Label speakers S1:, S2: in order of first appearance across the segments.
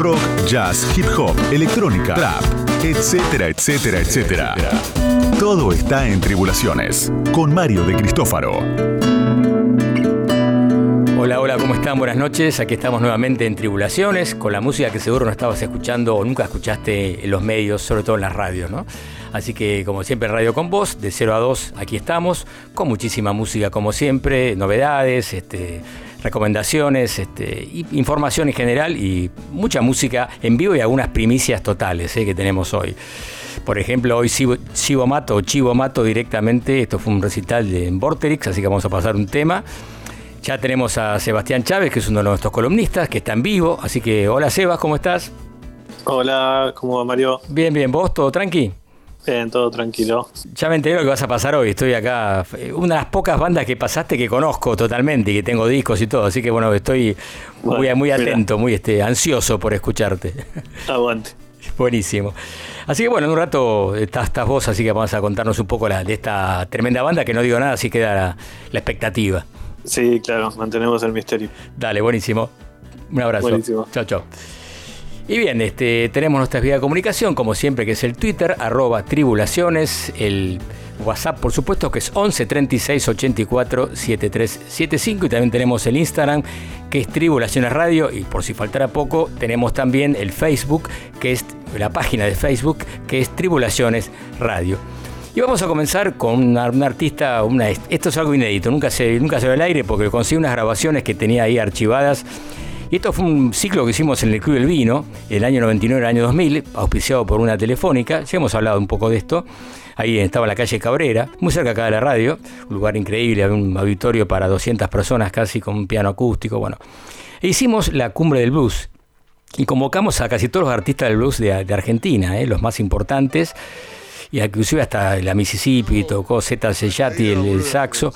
S1: rock, jazz, hip hop, electrónica, trap, etcétera, etcétera, etcétera. Todo está en Tribulaciones con Mario de Cristófaro.
S2: Hola, hola, ¿cómo están? Buenas noches. Aquí estamos nuevamente en Tribulaciones con la música que seguro no estabas escuchando o nunca escuchaste en los medios, sobre todo en las radios, ¿no? Así que, como siempre, Radio con Voz, de 0 a 2, aquí estamos, con muchísima música, como siempre, novedades, este, recomendaciones, este, información en general y mucha música en vivo y algunas primicias totales eh, que tenemos hoy. Por ejemplo, hoy Chivo Mato o Chivo Mato directamente, esto fue un recital de Vorterix, así que vamos a pasar un tema. Ya tenemos a Sebastián Chávez, que es uno de nuestros columnistas, que está en vivo. Así que, hola Sebas, ¿cómo estás?
S3: Hola, ¿cómo va Mario?
S2: Bien, bien, ¿vos todo tranqui?
S3: Bien, todo tranquilo.
S2: Ya me enteré lo que vas a pasar hoy. Estoy acá. Una de las pocas bandas que pasaste que conozco totalmente y que tengo discos y todo. Así que bueno, estoy muy, muy atento, muy este, ansioso por escucharte.
S3: Aguante.
S2: Buenísimo. Así que bueno, en un rato estás, estás vos, así que vamos a contarnos un poco la, de esta tremenda banda que no digo nada, así queda la, la expectativa.
S3: Sí, claro, mantenemos el misterio.
S2: Dale, buenísimo. Un abrazo. Buenísimo. Chao, chao. Y bien, este, tenemos nuestra vía de comunicación, como siempre, que es el Twitter, arroba tribulaciones, el WhatsApp, por supuesto, que es 11 36 84 7375. Y también tenemos el Instagram, que es Tribulaciones Radio. Y por si faltara poco, tenemos también el Facebook, que es la página de Facebook, que es Tribulaciones Radio. Y vamos a comenzar con una, artista, una, esto es algo inédito, nunca se, nunca se ve al aire porque conseguí unas grabaciones que tenía ahí archivadas y esto fue un ciclo que hicimos en el Club del Vino, el año 99, el año 2000, auspiciado por una telefónica. Ya hemos hablado un poco de esto. Ahí estaba la calle Cabrera, muy cerca acá de la radio, un lugar increíble, había un auditorio para 200 personas casi con un piano acústico. Bueno, e hicimos la cumbre del blues y convocamos a casi todos los artistas del blues de, Argentina, ¿eh? los más importantes, y inclusive hasta la Mississippi, tocó Zeta Sellati, el, el saxo.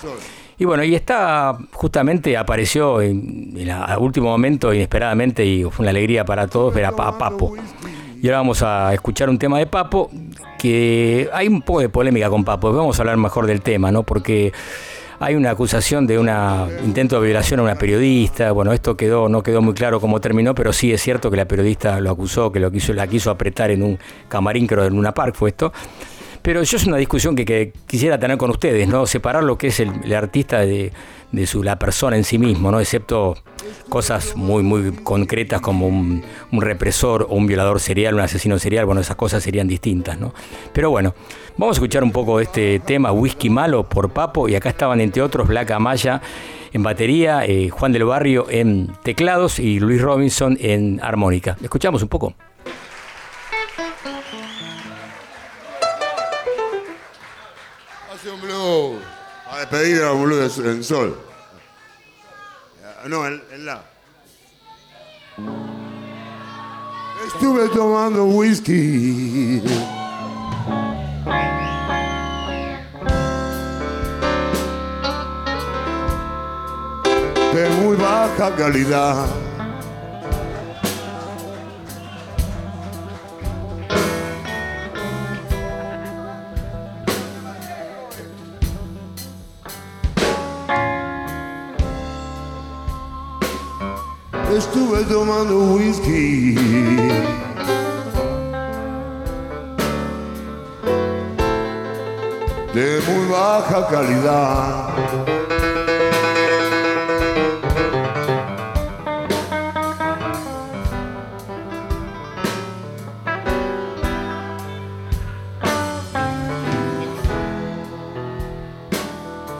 S2: Y bueno, y está justamente apareció en, el último momento inesperadamente y fue una alegría para todos ver a, Papo. Y ahora vamos a escuchar un tema de Papo, que hay un poco de polémica con Papo, vamos a hablar mejor del tema, ¿no? Porque hay una acusación de un intento de violación a una periodista. Bueno, esto quedó, no quedó muy claro cómo terminó, pero sí es cierto que la periodista lo acusó, que lo quiso, la quiso apretar en un camarín, creo, en una park fue esto. Pero yo es una discusión que, quisiera tener con ustedes, ¿no? Separar lo que es el, artista de, su, la persona en sí mismo, ¿no? Excepto cosas muy, muy concretas como un, represor o un violador serial, un asesino serial, bueno, esas cosas serían distintas, ¿no? Pero bueno, vamos a escuchar un poco de este tema, Whisky Malo por Papo, y acá estaban entre otros Black Amaya en batería, eh, Juan del Barrio en teclados y Luis Robinson en armónica. ¿Escuchamos un poco?
S4: A despedir a los en sol. No, en, la. Estuve tomando whisky. De muy baja calidad. Estuve tomando whisky. De muy baja calidad.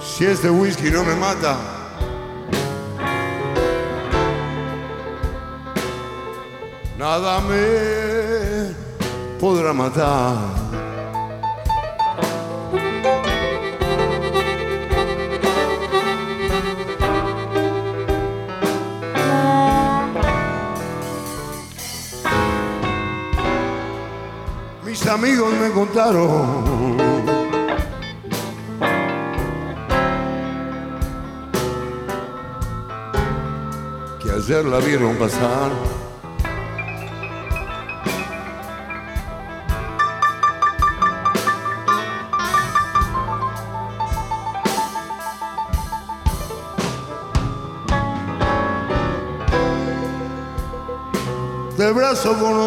S4: Si este whisky no me mata, nada me podrá matar. Mis amigos me contaron que ayer la vieron pasar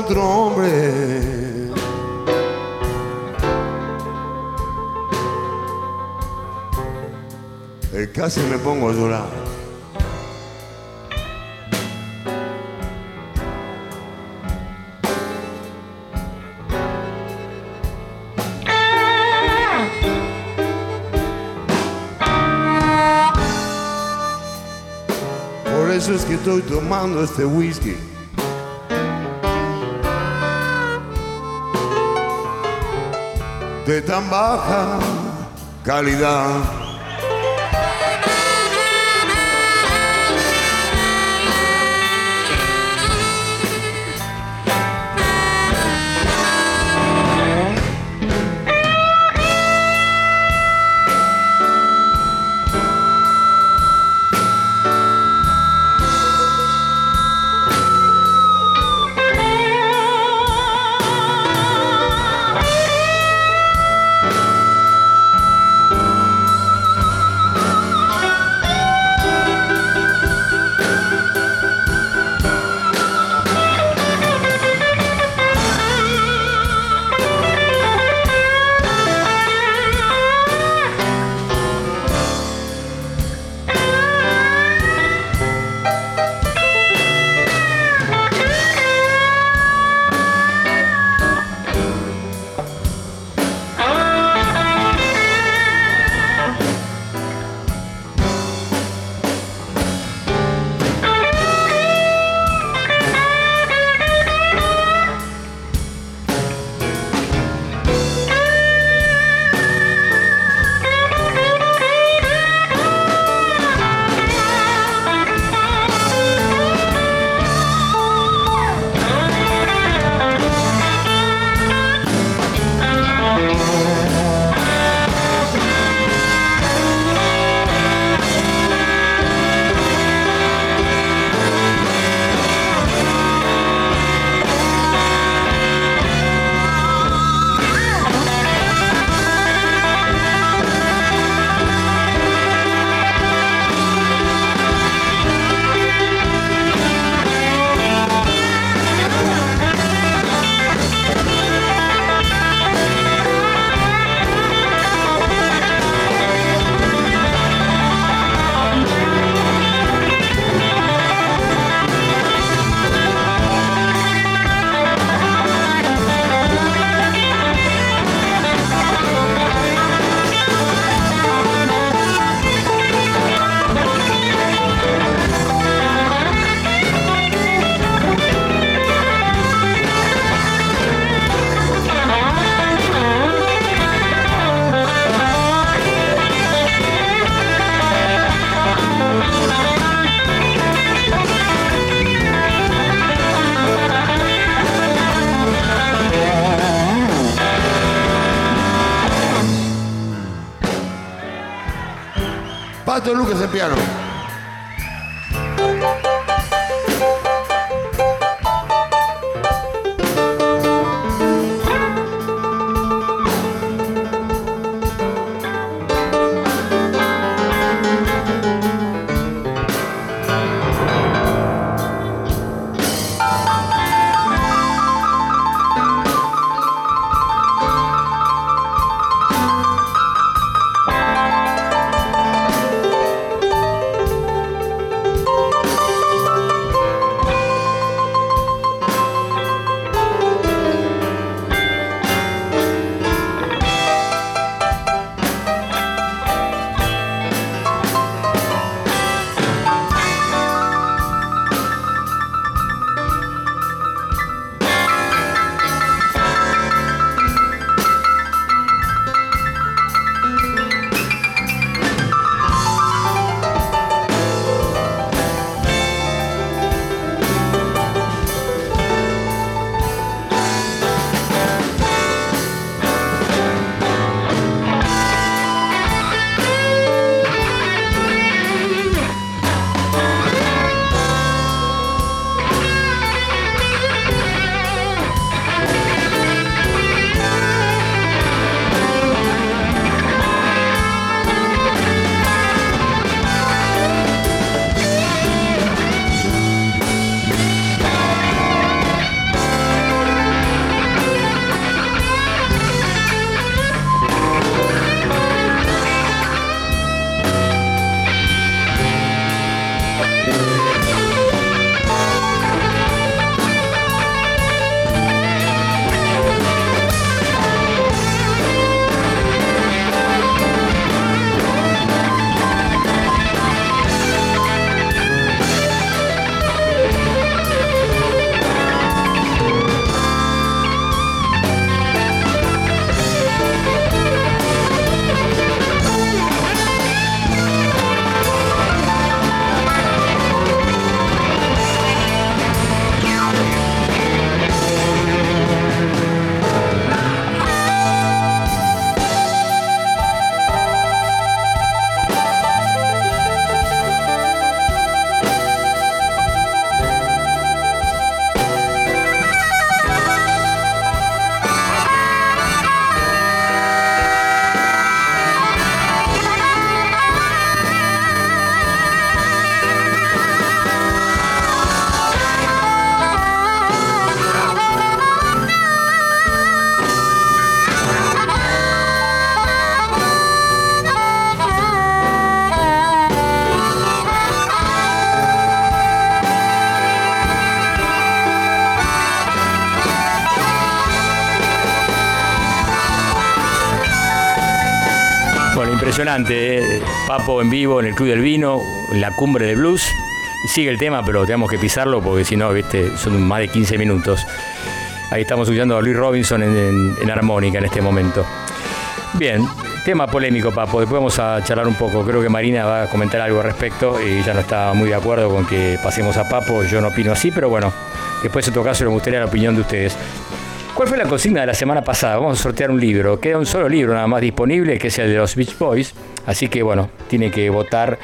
S4: otro hombre. Eh, casi me pongo a llorar. es que estoy tomando este whisky. De tan baja calidad. Piano.
S2: Impresionante, ¿eh? Papo en vivo en el Club del Vino, en la cumbre del blues. Sigue el tema, pero tenemos que pisarlo porque si no, viste, son más de 15 minutos. Ahí estamos escuchando a Luis Robinson en, armónica en este momento. Bien, tema polémico, Papo. Después vamos a charlar un poco. Creo que Marina va a comentar algo al respecto y ya no está muy de acuerdo con que pasemos a Papo. Yo no opino así, pero bueno, después en todo caso me gustaría la opinión de ustedes. ¿Cuál fue la consigna de la semana pasada? Vamos a sortear un libro. Queda un solo libro nada más disponible, que es el de los Beach Boys. Así que bueno, tiene que votar,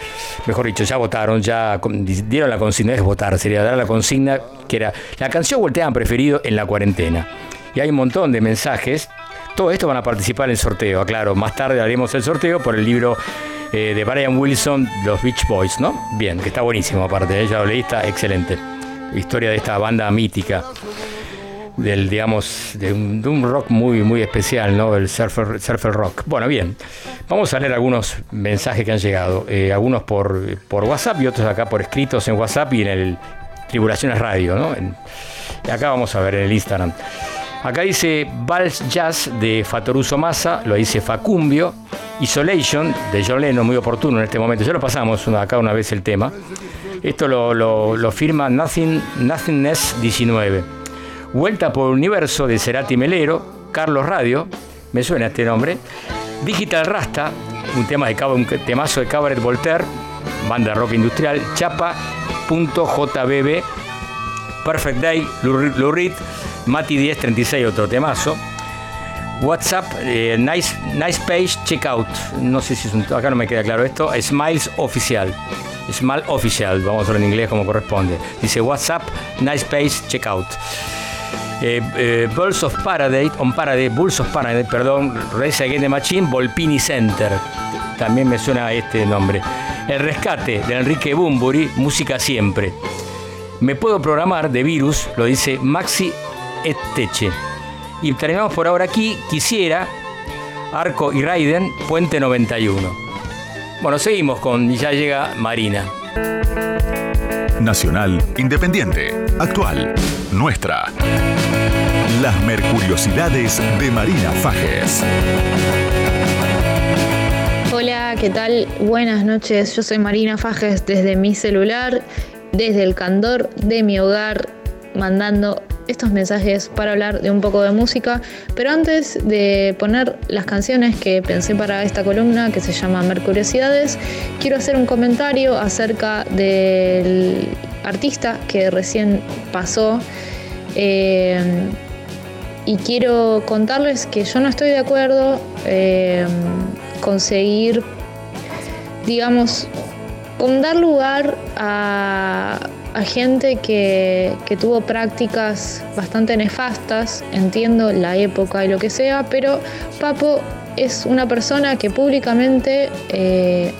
S2: mejor dicho, ya votaron, ya dieron la consigna, es votar, sería dar la consigna que era la canción tema preferido en la cuarentena. Y hay un montón de mensajes. Todo esto van a participar en el sorteo, aclaro. Más tarde haremos el sorteo por el libro eh, de Brian Wilson, Los Beach Boys, ¿no? Bien, que está buenísimo aparte, ¿eh? ya lo leí, está excelente. Historia de esta banda mítica del digamos de un, rock muy muy especial no el surfer, surfer rock. Bueno bien. Vamos a leer algunos mensajes que han llegado. Eh, algunos por, por WhatsApp y otros acá por escritos en WhatsApp y en el Tribulaciones Radio no acá vamos a ver en el Instagram. Acá dice Vals Jazz de Fatoruso Massa lo dice Facumbio. Isolation de John Lennon muy oportuno en este momento ya lo pasamos acá una vez el tema. Esto lo, lo, lo firma Nothing, Nothingness 19 Vuelta por Universo de Cerati Melero, Carlos Radio, me suena este nombre, Digital Rasta, un tema de un temazo de Cabaret Voltaire, banda rock industrial, Chapa.jbb, Perfect Day, Lurid, Mati 1036, otro temazo. WhatsApp, eh, nice, nice Page Checkout. No sé si es. Acá no me queda claro esto. Smiles Oficial. Smile Official, vamos a verlo en inglés como corresponde. Dice WhatsApp, Nice Page Checkout. Eh, eh, Bulls of Paradise, on Paradise, Bulls of Paradise, perdón, Race Against Machine, Volpini Center. También me suena este nombre. El rescate de Enrique Bumburi, música siempre. Me puedo programar de virus, lo dice Maxi Esteche. Y terminamos por ahora aquí. Quisiera, Arco y Raiden, Puente 91. Bueno, seguimos con, ya llega Marina.
S1: Nacional, independiente, actual, nuestra. Las Mercuriosidades de Marina Fajes.
S5: Hola, ¿qué tal? Buenas noches. Yo soy Marina Fajes desde mi celular, desde el candor de mi hogar, mandando estos mensajes para hablar de un poco de música. Pero antes de poner las canciones que pensé para esta columna, que se llama Mercuriosidades, quiero hacer un comentario acerca del artista que recién pasó. Eh, y quiero contarles que yo no estoy de acuerdo eh, con seguir, digamos, con dar lugar a, gente que, tuvo prácticas bastante nefastas, entiendo la época y lo que sea, pero Papo es una persona que públicamente eh,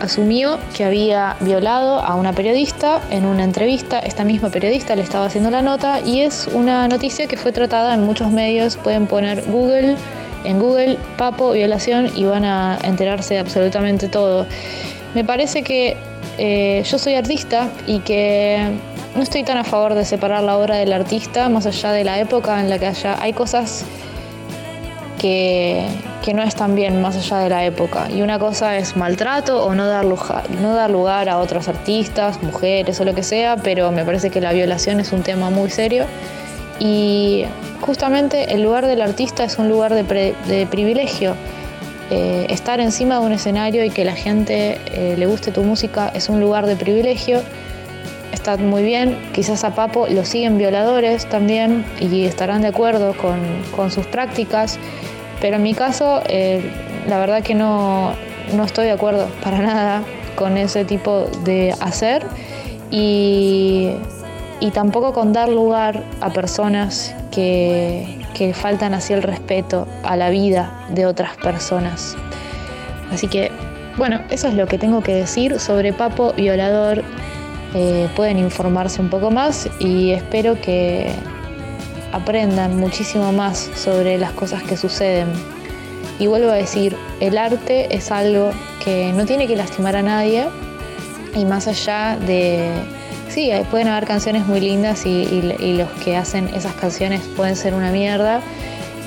S5: asumió que había violado a una periodista en una entrevista. Esta misma periodista le estaba haciendo la nota y es una noticia que fue tratada en muchos medios. Pueden poner Google, en Google, Papo, violación y van a enterarse de absolutamente todo. Me parece que eh, yo soy artista y que no estoy tan a favor de separar la obra del artista, más allá de la época en la que haya. Hay cosas que, no están bien más allá de la época. Y una cosa es maltrato o no dar, lugar, no dar lugar a otros artistas, mujeres o lo que sea, pero me parece que la violación es un tema muy serio. Y justamente el lugar del artista es un lugar de, privilegio. Eh, estar encima de un escenario y que la gente eh, le guste tu música es un lugar de privilegio. Está muy bien, quizás a Papo lo siguen violadores también y estarán de acuerdo con, con sus prácticas pero en mi caso, eh, la verdad que no, estoy de acuerdo para nada con ese tipo de hacer y, tampoco con dar lugar a personas que, faltan así el respeto a la vida de otras personas. Así que, bueno, eso es lo que tengo que decir sobre Papo Violador. Eh, pueden informarse un poco más y espero que, aprendan muchísimo más sobre las cosas que suceden. Y vuelvo a decir, el arte es algo que no tiene que lastimar a nadie y más allá de... Sí, pueden haber canciones muy lindas y, los que hacen esas canciones pueden ser una mierda,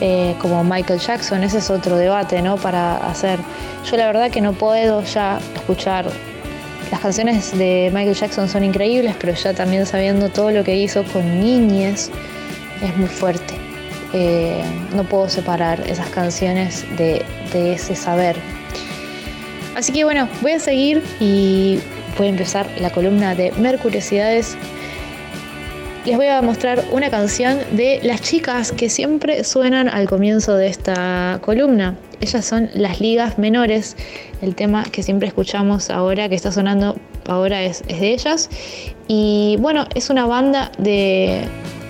S5: eh, como Michael Jackson, ese es otro debate, ¿no? Para hacer. Yo la verdad que no puedo ya escuchar. Las canciones de Michael Jackson son increíbles, pero ya también sabiendo todo lo que hizo con niñes, es muy fuerte. Eh, no puedo separar esas canciones de, de ese saber. Así que bueno, voy a seguir y voy a empezar la columna de Mercuriosidades les voy a mostrar una canción de las chicas que siempre suenan al comienzo de esta columna. Ellas son las ligas menores. El tema que siempre escuchamos ahora, que está sonando ahora, es, de ellas. Y bueno, es una banda de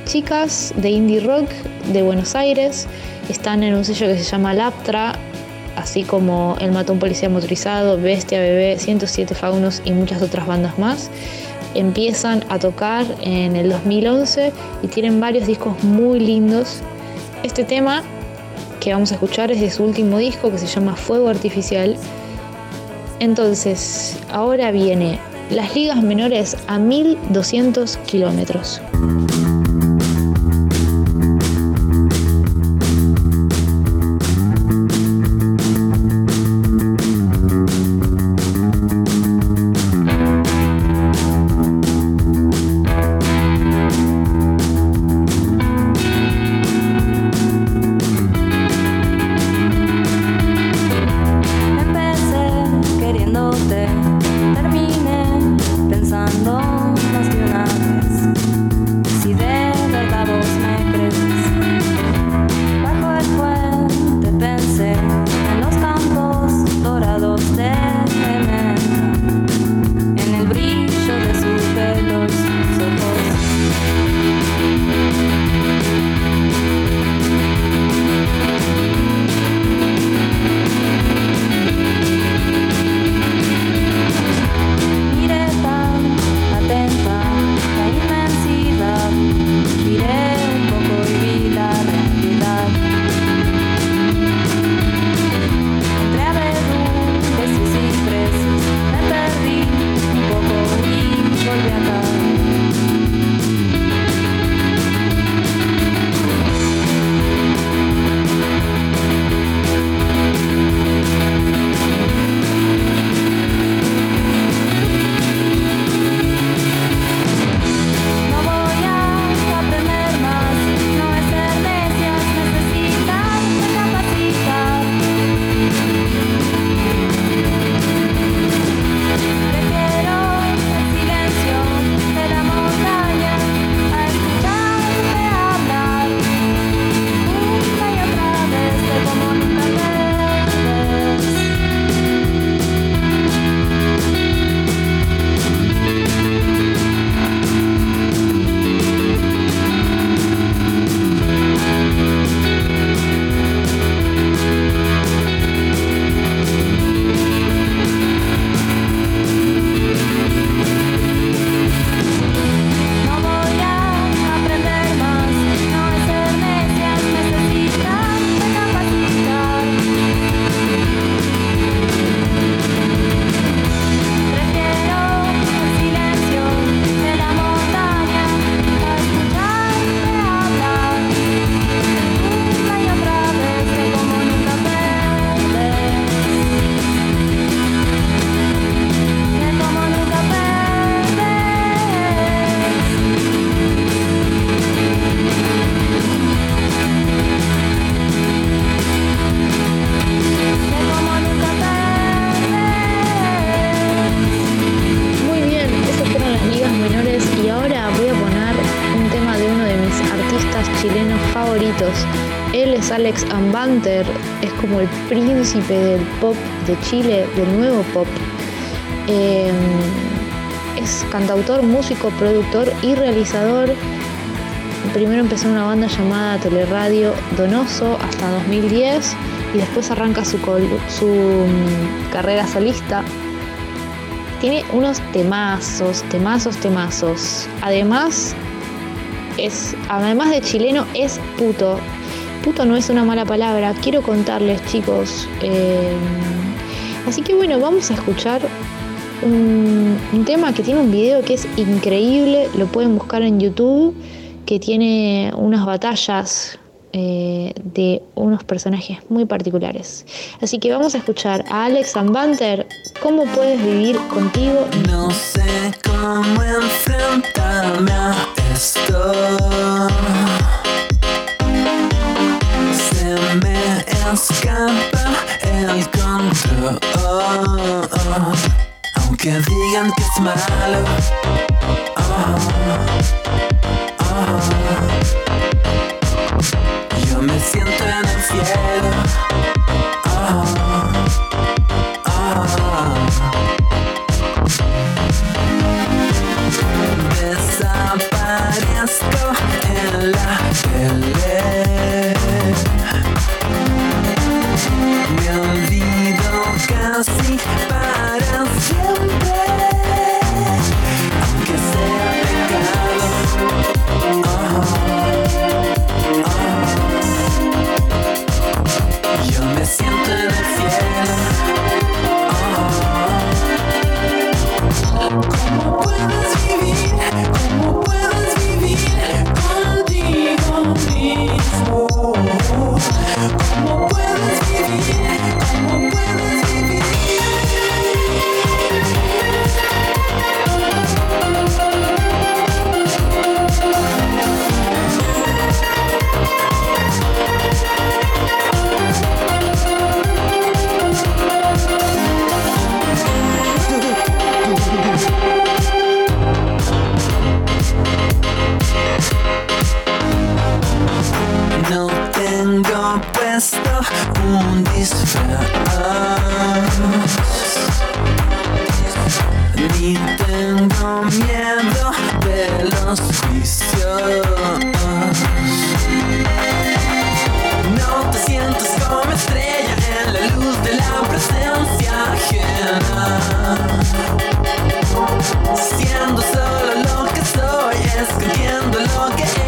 S5: chicas de indie rock de Buenos Aires. Están en un sello que se llama Laptra, así como El Matón Policía Motorizado, Bestia Bebé, 107 Faunos y muchas otras bandas más empiezan a tocar en el 2011 y tienen varios discos muy lindos. Este tema que vamos a escuchar es de su último disco que se llama Fuego Artificial. Entonces, ahora viene las ligas menores a 1200 kilómetros. Príncipe del pop de Chile, del nuevo pop. Em, es cantautor, músico, productor y realizador. Primero empezó una banda llamada Teleradio Donoso hasta 2010 y después arranca su, su mm, carrera solista. Tiene unos temazos, temazos, temazos. Además, es, además de chileno, es puto no es una mala palabra, quiero contarles chicos. Eh, así que bueno, vamos a escuchar un, tema que tiene un video que es increíble, lo pueden buscar en YouTube, que tiene unas batallas eh, de unos personajes muy particulares. Así que vamos a escuchar a Alex Banter, ¿Cómo puedes vivir contigo?
S6: No sé cómo enfrentarme a esto. Escapa el control. Aunque digan que es malo. Yo me siento en tengo miedo de los juicios No te sientes como estrella en la luz de la presencia ajena. Siendo solo lo que soy, escribiendo lo que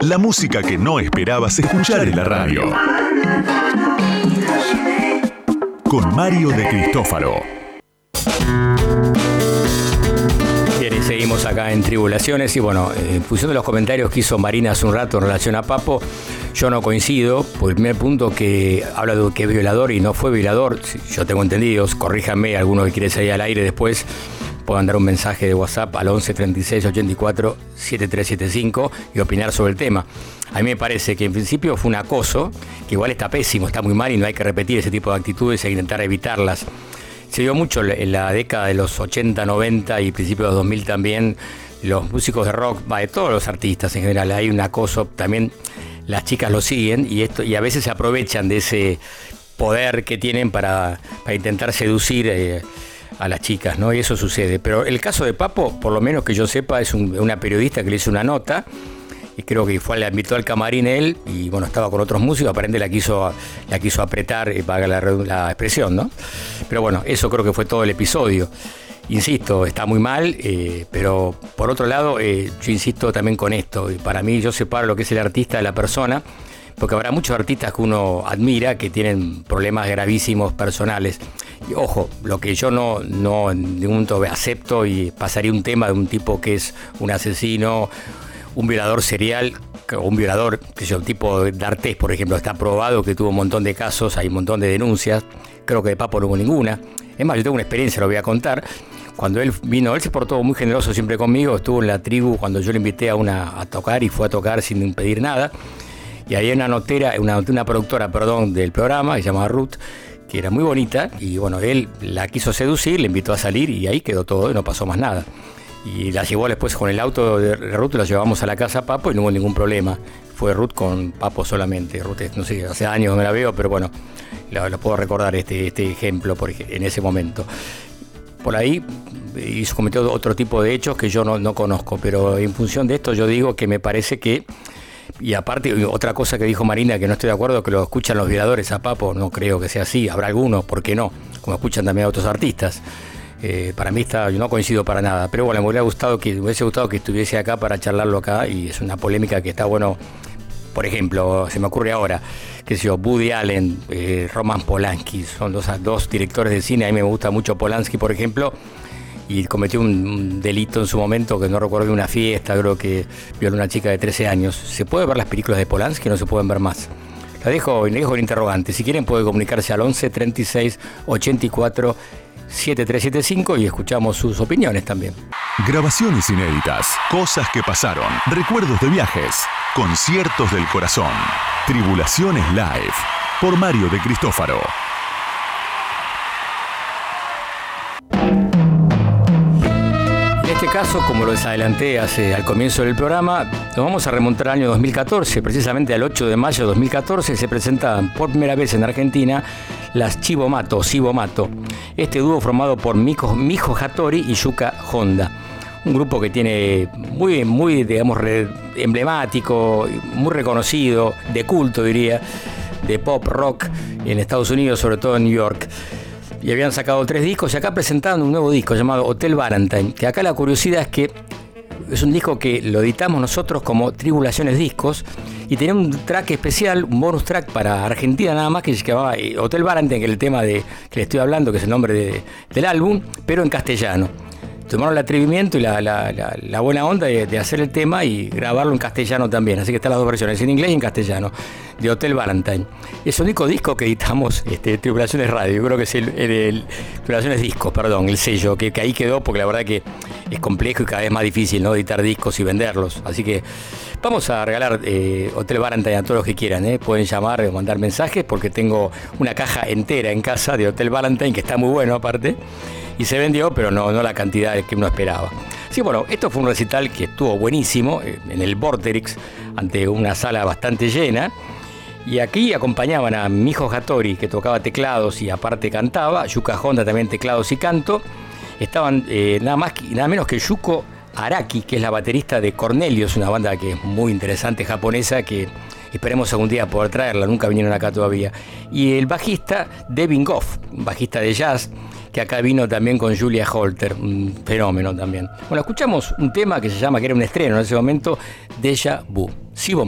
S1: La música que no esperabas escuchar en la radio. Con Mario de Cristófaro.
S2: Bien, seguimos acá en Tribulaciones. Y bueno, en función de los comentarios que hizo Marina hace un rato en relación a Papo, yo no coincido, por el primer punto que habla de que es violador y no fue violador, yo tengo entendido, corríjame alguno que quiere salir al aire después, pueden mandar un mensaje de WhatsApp al 11 36 84 7375 y opinar sobre el tema. A mí me parece que en principio fue un acoso, que igual está pésimo, está muy mal y no hay que repetir ese tipo de actitudes e intentar evitarlas. Se dio mucho en la década de los 80, 90 y principios de los 2000 también, los músicos de rock, va, de todos los artistas en general, hay un acoso, también las chicas lo siguen y, esto, y a veces se aprovechan de ese poder que tienen para, para intentar seducir eh, a las chicas, ¿no? Y eso sucede. Pero el caso de Papo, por lo menos que yo sepa, es un- una periodista que le hizo una nota y creo que fue, la invitó al camarín él y bueno, estaba con otros músicos, aparentemente la quiso, la quiso apretar, eh, para la, la expresión, ¿no? Pero bueno, eso creo que fue todo el episodio. Insisto, está muy mal, eh, pero por otro lado, eh, yo insisto también con esto, para mí yo separo lo que es el artista de la persona, porque habrá muchos artistas que uno admira que tienen problemas gravísimos personales. Y ojo, lo que yo no, no en ningún momento acepto y pasaría un tema de un tipo que es un asesino, un violador serial un violador, que yo, un tipo de Artés, por ejemplo, está probado que tuvo un montón de casos, hay un montón de denuncias, creo que de Papo no hubo ninguna. Es más, yo tengo una experiencia, lo voy a contar. Cuando él vino, él se portó muy generoso siempre conmigo, estuvo en la tribu cuando yo le invité a una a tocar y fue a tocar sin pedir nada. Y había una notera, una, una productora, perdón, del programa, que se llamaba Ruth, que era muy bonita, y bueno, él la quiso seducir, le invitó a salir y ahí quedó todo y no pasó más nada. Y la llevó después con el auto de Ruth, la llevamos a la casa Papo y no hubo ningún problema. Fue Ruth con Papo solamente. Ruth, no sé, hace años no la veo, pero bueno, lo, puedo recordar este, este ejemplo por en ese momento. Por ahí hizo, cometió otro tipo de hechos que yo no, no conozco, pero en función de esto yo digo que me parece que y aparte, otra cosa que dijo Marina, que no estoy de acuerdo, que lo escuchan los violadores a Papo, no creo que sea así, habrá algunos, ¿por qué no? Como escuchan también a otros artistas. Eh, para mí está, yo no coincido para nada, pero bueno, me hubiera gustado que, hubiese gustado que estuviese acá para charlarlo acá y es una polémica que está bueno. Por ejemplo, se me ocurre ahora, que sé yo, Woody Allen, eh, Roman Polanski, son dos, dos directores de cine, a mí me gusta mucho Polanski, por ejemplo, y cometió un, delito en su momento que no recuerdo de una fiesta, creo que violó a una chica de 13 años. ¿Se puede ver las películas de Polanski no se pueden ver más? La dejo, le dejo el interrogante. Si quieren puede comunicarse al 11 36 84 7375 y escuchamos sus opiniones también.
S1: Grabaciones inéditas, cosas que pasaron, recuerdos de viajes, conciertos del corazón, Tribulaciones Live, por Mario de Cristófaro.
S2: Este caso, como lo desadelanté hace, al comienzo del programa, nos vamos a remontar al año 2014, precisamente al 8 de mayo de 2014 se presentan por primera vez en Argentina las Chivo Mato, Sibo Mato. Este dúo formado por Miko, Mijo Hattori y Yuka Honda. Un grupo que tiene muy, muy digamos, emblemático, muy reconocido, de culto diría, de pop rock en Estados Unidos, sobre todo en New York y habían sacado tres discos y acá presentaron un nuevo disco llamado Hotel Valentine, que acá la curiosidad es que es un disco que lo editamos nosotros como Tribulaciones Discos y tenía un track especial, un bonus track para Argentina nada más que se llamaba eh, Hotel Valentine, que es el tema de, que le estoy hablando, que es el nombre de- del álbum, pero en castellano. Tomaron el atrevimiento y la, la- buena onda de, hacer el tema y grabarlo en castellano también. Así que están las dos versiones, en inglés y en castellano, de Hotel Valentine. Es el único disco que editamos, este, Tribulaciones Radio. Creo que es el, el- el- Discos, perdón, el sello, que, que ahí quedó porque la verdad que es complejo y cada vez más difícil ¿no? editar discos y venderlos. Así que vamos a regalar eh, Hotel Valentine a todos los que quieran. ¿eh? Pueden llamar o mandar mensajes porque tengo una caja entera en casa de Hotel Valentine que está muy bueno aparte y se vendió, pero no, la cantidad que uno esperaba. Sí, bueno, esto fue un recital que estuvo buenísimo eh, en el Vorterix, ante una sala bastante llena. Y aquí acompañaban a Mijo Hattori, que tocaba teclados y aparte cantaba, Yuka Honda también teclados y canto. Estaban nada más que- nada menos que Yuko Araki, que es la baterista de Cornelius, una banda que es muy interesante japonesa que esperemos algún día poder traerla, nunca vinieron acá todavía. Y el bajista Devin Goff, bajista de jazz, que acá vino también con Julia Holter, un fenómeno también. Bueno, escuchamos un tema que se llama, que era un estreno en ese momento, Deja Vu, Sibo.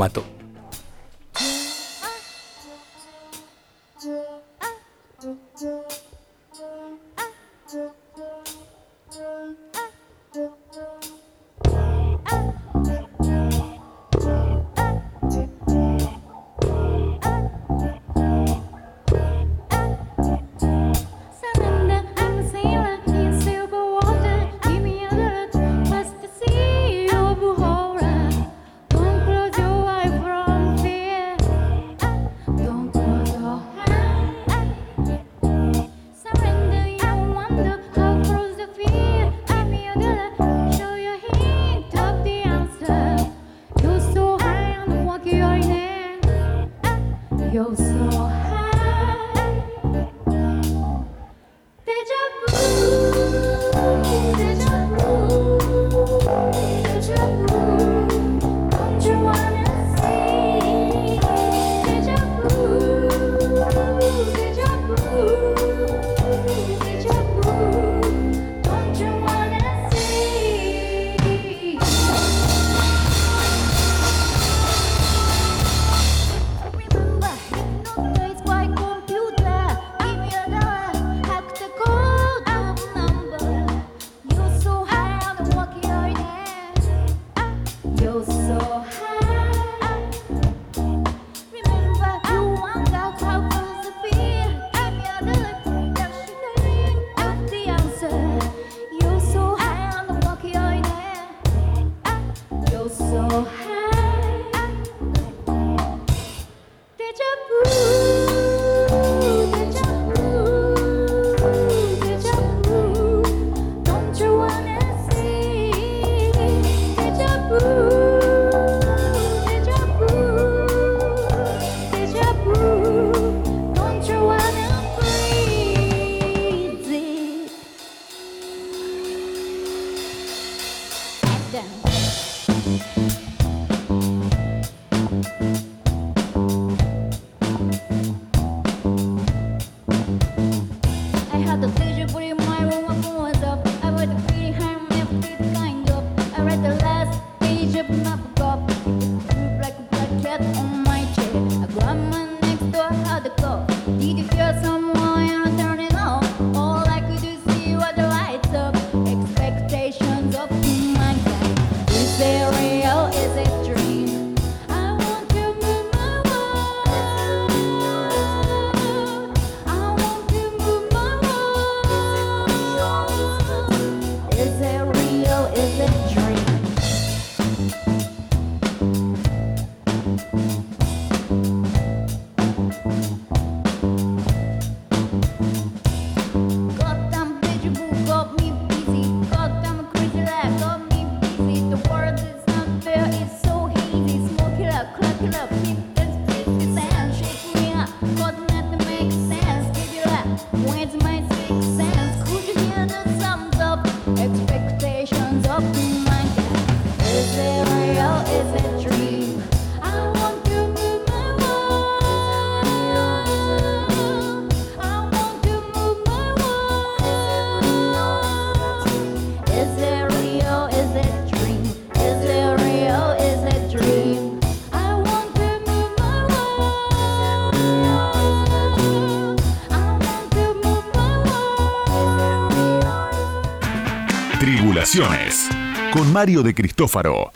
S1: Con Mario de Cristófaro.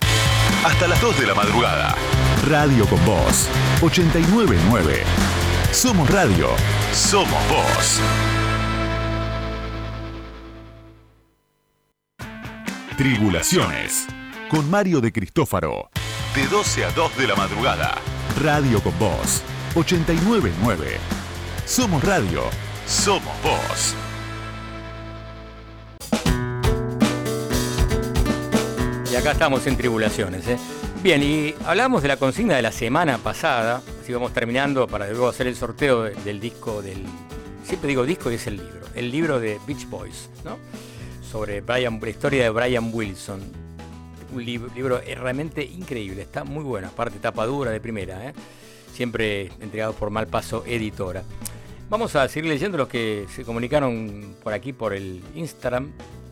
S1: Hasta las 2 de la madrugada. Radio con Voz 899. Somos radio. Somos Voz. Tribulaciones con Mario de Cristófaro. De 12 a 2 de la madrugada. Radio con Voz 899. Somos radio. Somos Voz.
S2: Y acá estamos en tribulaciones. ¿eh? Bien, y hablamos de la consigna de la semana pasada, así vamos terminando para luego hacer el sorteo del disco del... Siempre digo disco y es el libro, el libro de Beach Boys, ¿no? Sobre Brian, la historia de Brian Wilson. Un libro, realmente increíble, está muy bueno, aparte tapa dura de primera, ¿eh? siempre entregado por Malpaso Editora. Vamos a seguir leyendo los que se comunicaron por aquí por el Instagram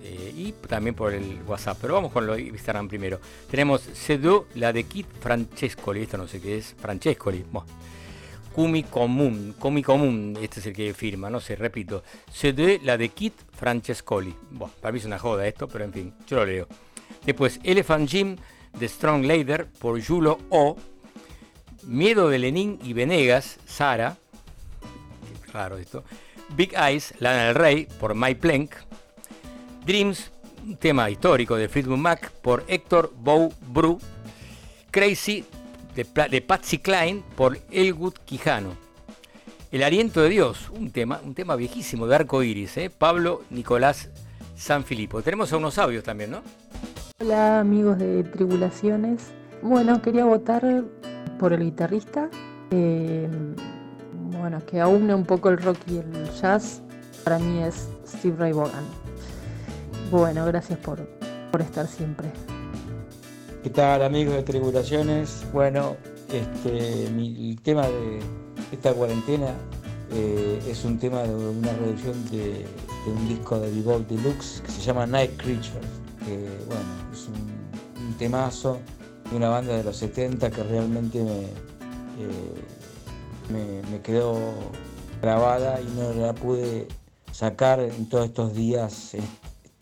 S2: eh, y también por el WhatsApp. Pero vamos con lo Instagram primero. Tenemos Cedu, la de Kit Francescoli, esto no sé qué es, Francescoli. Cumi Común, Cumi Común, este es el que firma, no sé, repito. Cedu, la de Kit Francescoli. Bueno, para mí es una joda esto, pero en fin, yo lo leo. Después Elephant Jim de Strong Lader por Julo O. Miedo de Lenin y Venegas, Sara. Qué raro esto. Big Eyes, Lana del Rey por My Plank. Dreams, un tema histórico de Fleetwood Mac por Héctor Bow Bru. Crazy de, Patsy Klein por Elwood Quijano. El aliento de Dios, un tema, un tema viejísimo de arco iris, ¿eh? Pablo Nicolás Sanfilippo. Tenemos a unos audios también, ¿no?
S7: Hola amigos de Tribulaciones. Bueno, quería votar por el guitarrista. Eh, bueno, que aúne un poco el rock y el jazz, para mí es Steve Ray Vaughan. Bueno, gracias por, por estar siempre.
S8: ¿Qué tal amigos de Tribulaciones? Bueno, este, el tema de esta cuarentena eh, es un tema de una reducción de, un disco de Bebop Deluxe que se llama Night Creatures. Que bueno, es un, temazo de una banda de los 70 que realmente me, eh, me, me quedó grabada y no la pude sacar en todos estos días,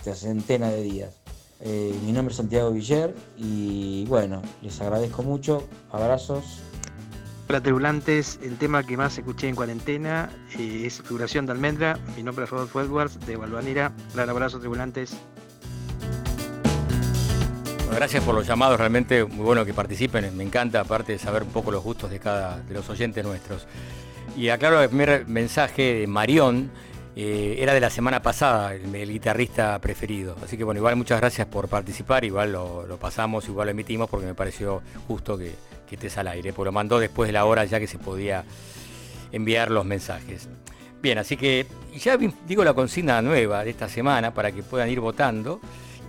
S8: esta centena de días. Eh, mi nombre es Santiago Viller y bueno, les agradezco mucho. Abrazos.
S9: Hola tribulantes, el tema que más escuché en cuarentena eh, es Figuración de Almendra. Mi nombre es Rodolfo Edwards de Valvanera. Gran abrazo tribulantes.
S2: Bueno, gracias por los llamados, realmente muy bueno que participen. Me encanta, aparte de saber un poco los gustos de cada de los oyentes nuestros. Y aclaro el primer mensaje de Marión, eh, era de la semana pasada, el, guitarrista preferido. Así que bueno, igual muchas gracias por participar, igual lo, lo pasamos, igual lo emitimos porque me pareció justo que, que estés al aire, porque lo mandó después de la hora ya que se podía enviar los mensajes. Bien, así que ya digo la consigna nueva de esta semana para que puedan ir votando.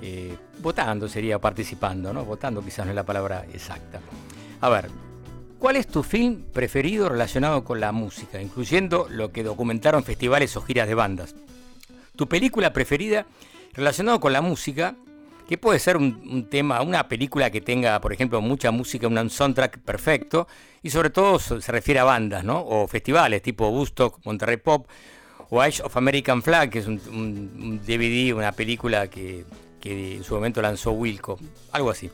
S2: Eh, votando sería participando, ¿no? Votando quizás no es la palabra exacta. A ver, ¿cuál es tu film preferido relacionado con la música, incluyendo lo que documentaron festivales o giras de bandas? Tu película preferida relacionada con la música, que puede ser un, tema, una película que tenga, por ejemplo, mucha música, un soundtrack perfecto, y sobre todo se refiere a bandas, ¿no? O festivales tipo Woodstock, Monterrey Pop, o Age of American Flag, que es un, un, un DVD, una película que que en su momento lanzó Wilco, algo así.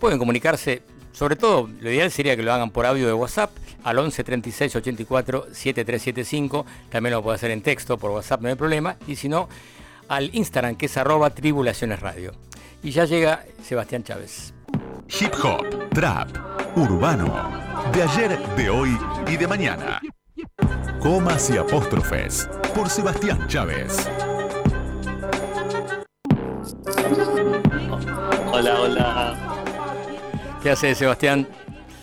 S2: Pueden comunicarse, sobre todo lo ideal sería que lo hagan por audio de WhatsApp al 11 36 84 7375, también lo puede hacer en texto por WhatsApp, no hay problema, y si no, al Instagram que es arroba tribulaciones radio. Y ya llega Sebastián Chávez.
S1: Hip hop, trap, urbano, de ayer, de hoy y de mañana. Comas y apóstrofes por Sebastián Chávez.
S3: Hola, hola.
S2: ¿Qué haces, Sebastián?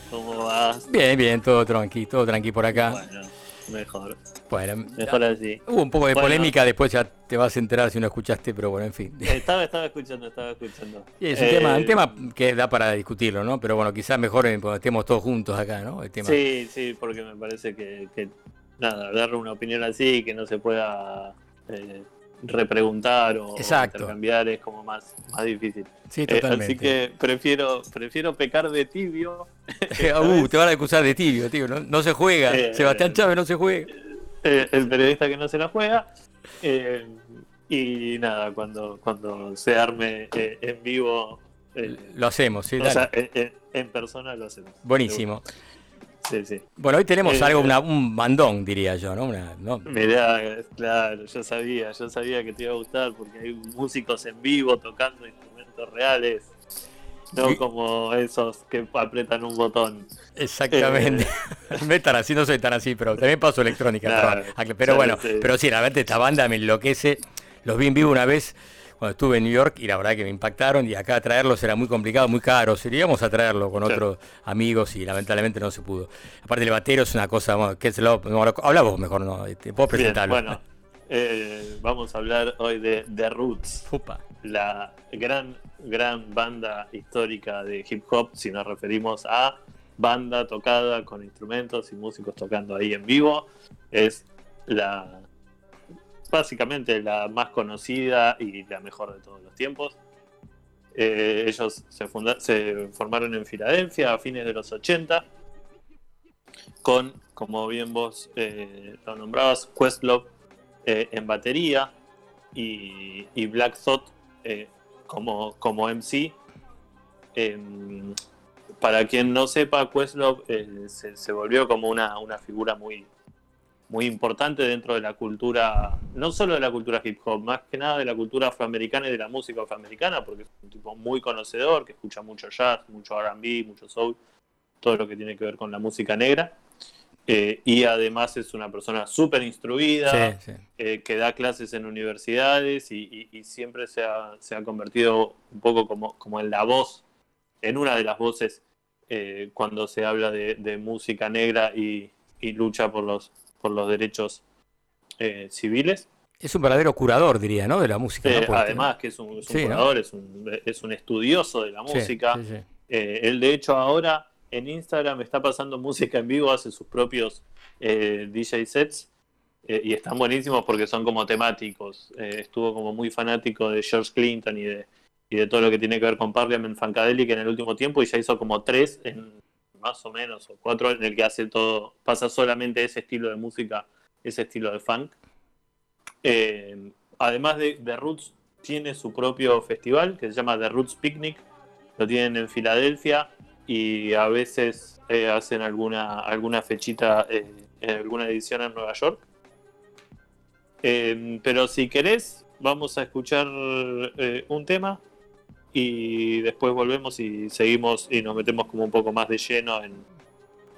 S3: ¿Cómo vas?
S2: Bien, bien, todo tranqui, todo tranqui por acá.
S3: Bueno, mejor.
S2: Bueno,
S3: mejor así.
S2: Hubo un poco de
S3: Bueno.
S2: polémica, después ya te vas a enterar si no escuchaste, pero bueno, en fin.
S3: Estaba, estaba escuchando, estaba escuchando.
S2: Y es un,
S3: Eh,
S2: tema, un tema que da para discutirlo, ¿no? Pero bueno, quizás mejor eh, cuando estemos todos juntos acá, ¿no? El tema.
S3: Sí, sí, porque me parece que, que, nada, darle una opinión así, que no se pueda eh, repreguntar o
S2: Exacto.
S3: intercambiar es como más, más difícil.
S2: Sí,
S3: Eh,
S2: totalmente.
S3: así que prefiero, prefiero pecar de tibio.
S2: uh, te van a acusar de tibio, tío. No, no se juega.
S3: Eh,
S2: Sebastián Chávez no se juega.
S3: eh, el periodista que no se la juega. eh, y nada, cuando, cuando se arme eh, en vivo, eh,
S2: Lo hacemos, sí,
S3: o
S2: dale.
S3: sea, en persona lo hacemos.
S2: Buenísimo.
S3: Sí, sí.
S2: Bueno, hoy tenemos
S3: Eh,
S2: algo, una- un bandón, diría yo, ¿no? Una- ¿no?
S3: Mirá, claro, yo sabía, yo sabía que te iba a gustar porque hay músicos en vivo tocando instrumentos reales, no
S2: Sí.
S3: como esos que apretan un botón.
S2: Exactamente. no es tan así, no soy tan así, pero también paso electrónica. Pero- ah, pero bueno, pero sí, la verdad esta banda me enloquece. Los vi en vivo una vez cuando estuve en New York y la verdad que me impactaron y acá traerlos era muy complicado, muy caro. Seríamos a traerlo con otros amigos y lamentablemente no se pudo. Aparte el batero es una cosa, bueno, que es lo, no, habla vos mejor, no, te puedo
S3: Bien,
S2: presentarlo.
S3: bueno, eh, vamos a hablar hoy de The Roots,
S2: Upa.
S3: la gran, gran banda histórica de hip hop, si nos referimos a banda tocada con instrumentos y músicos tocando ahí en vivo. Es la básicamente la más conocida y la mejor de todos los tiempos. Eh, ellos se, formaron en Filadelfia a fines de los 80 con, como bien vos eh, lo nombrabas, Questlove eh, en batería y, Black Thought como, como MC. Em, para quien no sepa, Questlove se, se volvió como una, una figura muy, muy importante dentro de la cultura, no solo de la cultura hip hop, más que nada de la cultura afroamericana y de la música afroamericana, porque es un tipo muy conocedor, que escucha mucho jazz, mucho RB, mucho soul, todo lo que tiene que ver con la música negra. Eh, y además es una persona súper instruida,
S2: Sí, sí.
S3: eh, que da clases en universidades y, y- y siempre se ha, se ha convertido un poco como, como en la voz, en una de las voces eh, cuando se habla de, de música negra y, y lucha por los, por los derechos eh, civiles.
S2: Es un verdadero curador, diría, ¿no? De la música.
S3: Eh, además que es un, es un
S2: Sí, ¿no?
S3: curador, es, un, es un estudioso de la música.
S2: sí, sí.
S3: Eh, él de hecho ahora en Instagram está pasando música en vivo, hace sus propios eh, DJ sets y están buenísimos porque son como temáticos. Eh, estuvo como muy fanático de George Clinton y de, y de todo lo que tiene que ver con Parliament Funkadelic en el último tiempo y ya hizo como tres en más o menos o cuatro en el que hace todo, pasa solamente ese estilo de música, ese estilo de funk. Eh, además de, de Roots, tiene su propio festival que se llama The Roots Picnic. Lo tienen en Filadelfia y a veces eh, hacen alguna, alguna fechita, eh, alguna edición en Nueva York. Eh, pero si querés, vamos a escuchar eh, un tema y después volvemos y seguimos y nos metemos como un poco más de lleno en,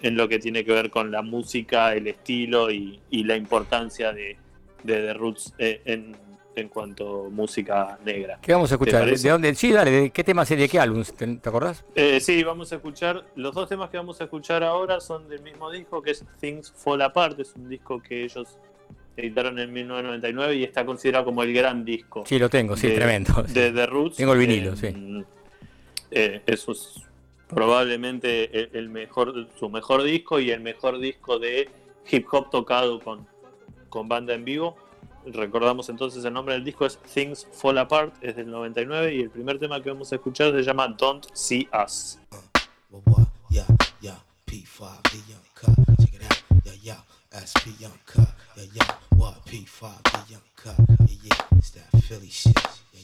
S3: en lo que tiene que ver con la música, el estilo y, y la importancia de, de The Roots eh, en, en cuanto a música negra.
S2: ¿Qué vamos a
S3: ¿Te
S2: escuchar? ¿De dónde? Sí, dale, ¿de qué tema sería? ¿De qué álbum? ¿Te, te acordás?
S3: Eh, sí, vamos a escuchar. Los dos temas que vamos a escuchar ahora son del mismo disco, que es Things Fall Apart. Es un disco que ellos editaron en 1999 y está considerado como el gran disco.
S2: Sí, lo tengo, sí,
S3: de-
S2: tremendo.
S3: De The Roots.
S2: Tengo el vinilo,
S3: Eh,
S2: sí.
S3: eh, eso es probablemente el, el mejor, su mejor disco y el mejor disco de hip hop tocado con, con banda en vivo. Recordamos entonces el nombre del disco es Things Fall Apart, es del 99 y el primer tema que vamos a escuchar se llama Don't See Us.
S10: S P Young Cup, yeah, yeah, what P five, yeah, Young Cup, yeah, yeah, it's that Philly shit,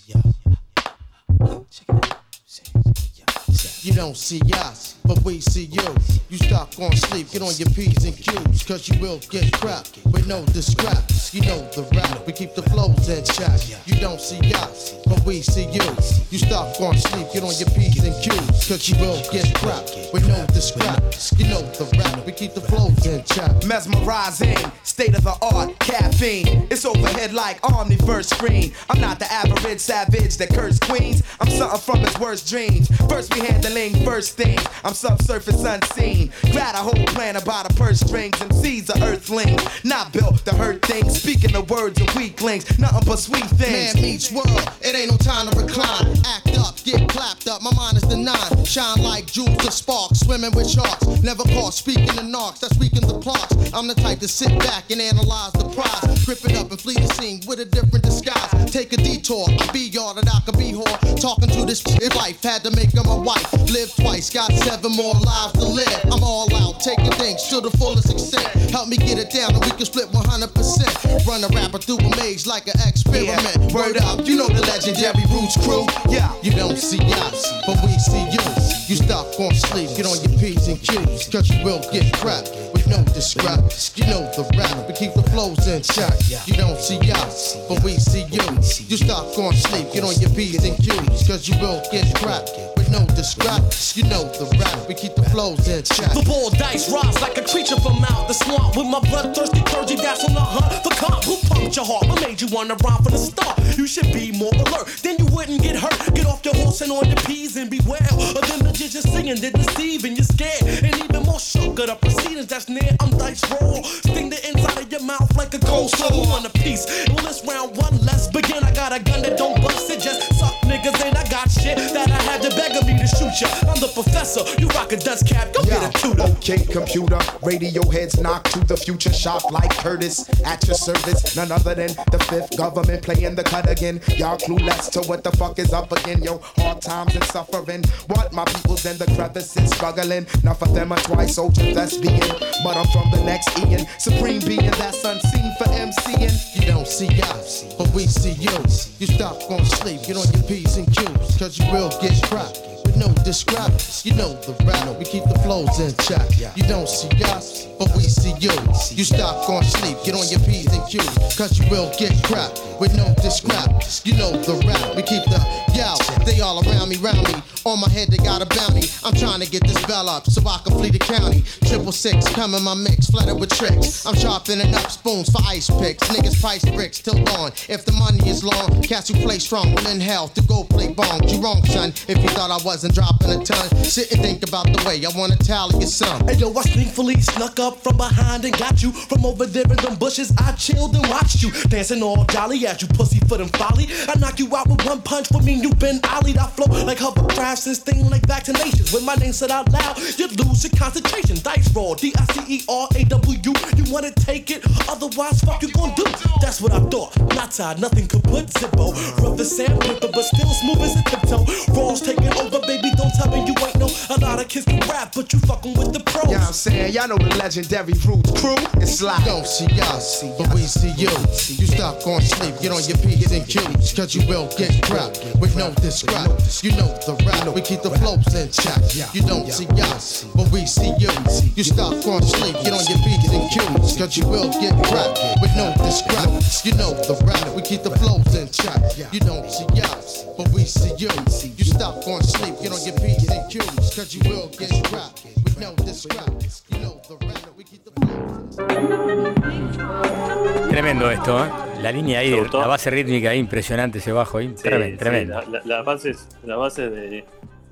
S10: yeah, yeah. Check it out.
S11: You don't see us, but we see you. You stop on sleep, get on your P's and Q's, cause you will get crap with no discraps. You know the rap, we keep the flows in check. You don't see us, but we see you. You stop on sleep, get on your P's and Q's, cause you will get crap with no discraps. You know the rap, we keep the flows in check.
S12: Mesmerizing, state of the art, caffeine. It's overhead like Omniverse screen. I'm not the average savage that curse queens. I'm something from his worst dreams. First we handling first things. I'm subsurface unseen. Grab a whole planet by the purse strings. MC's a earthling, not built to hurt things. Speaking the words of weaklings, nothing but sweet things.
S11: Man meets world, it ain't no time to recline. Act up, get clapped up, my mind is the nine. Shine like jewels of sparks, swimming with sharks. Never caught speaking the narcs, that's weaken the plots. I'm the type to sit back and analyze the prize. Grip it up and flee the scene with a different disguise. Take a detour, I be y'all that I could be whore. Talking to this shit life, had to make her my wife. Live twice, got seven more lives to live. I'm all out, taking things to the fullest extent. Help me get it down and we can split 100%. Run a rapper through a maze like an experiment. Word up, you know the legendary Roots crew. Yeah, you don't see us, but we see you. You stop on sleep, get on your P's and Q's, cause you will get crap with no discraps. You know the rap, we keep the flows in check. You don't see us, but we see you. You stop on sleep, get on your P's and Q's, cause you will get with no discraps. You know the rap, we keep the flows in check.
S13: The ball dice rise like a creature from out the swamp with my bloodthirsty clergy that's on the hunt for cop. Who pumped your heart? What made you wanna rhyme from the start? You should be more alert, then you wouldn't get hurt. Get off your horse and on your P's and beware of them the just singing, they deceive and you're scared. And even more of the proceedings that's near. I'm dice roll, sting the inside of your mouth like a cold soul on a piece. Well, this round one, let's begin. I got a gun that don't bust it, just suck niggas and I got shit that I had to beg me to shoot ya. I'm the professor, you rock a dust cap, go get a tutor.
S12: Okay, computer, radio heads knock to the future, Shop like Curtis at your service. None other than the fifth government playing the cut again. Y'all clueless to what the fuck is up again, yo. Hard times and suffering. What my people's in the crevices struggling. Not for them, are twice soldiers that's being. But I'm from the next Ian, supreme being that's unseen for MCing.
S11: You don't see us, but we see you. You stop on sleep, get on your P's and Q's, cause you will get crap with no discraps. You know the rap, we keep the flows in check. You don't see us, but we see you. You stop on sleep, get on your P's and Q's, cause you will get crap with no discraps. You know the rap, we keep the yo. They all around me, round me. On my head, they got a bounty. I'm trying to get this bell up so I can flee the county. Triple six, come in my mix, flooded with tricks. I'm sharpening up spoons for ice picks. Niggas price bricks till dawn. If the money is long, cats who play strong will in hell to go play bong. You wrong, son, if you thought I wasn't dropping dropping a ton. Sit and think about the way I wanna tally your sum.
S13: Hey yo, I sneakfully snuck up from behind and got you from over there in them bushes. I chilled and watched you dancing all jolly as you pussy foot and folly. I knock you out with one punch for me. You been ollied. I flow like hovercrafts and sting like vaccinations. When my name said out loud, you lose your concentration. Dice roll, D I C E R A W. You wanna take it? Otherwise, fuck you gon' do. That's what I thought. Not tied, nothing could put Zippo. Rough as sandpaper, but still smooth as a tiptoe. Raw's taking over, baby. Don't tell me you ain't know. A lot of kids can rap, but you fucking with the pros.
S11: Yeah, I'm saying, y'all know the legendary Roots crew. It's like, don't see us, but we see you. You stuck on sleep, get on your P's and Q's, cause you will get grabbed with no discrep. You know the rap, we keep the flows in check. You don't see us, but we see you. You stuck on sleep, get on your P's and Q's, cause you will get grabbed with no discrep. You know the rap, we keep the flows in check. You don't see us, but we see you. You stuck on sleep, get on your P's and Q's, cause you will get grabbed with no discrep. You know the the
S2: Tremendo esto, ¿eh? La línea ahí, la base rítmica ahí, impresionante ese bajo ahí.
S3: Sí,
S2: tremendo,
S3: sí,
S2: tremendo.
S3: la- la- las bases, las bases de, de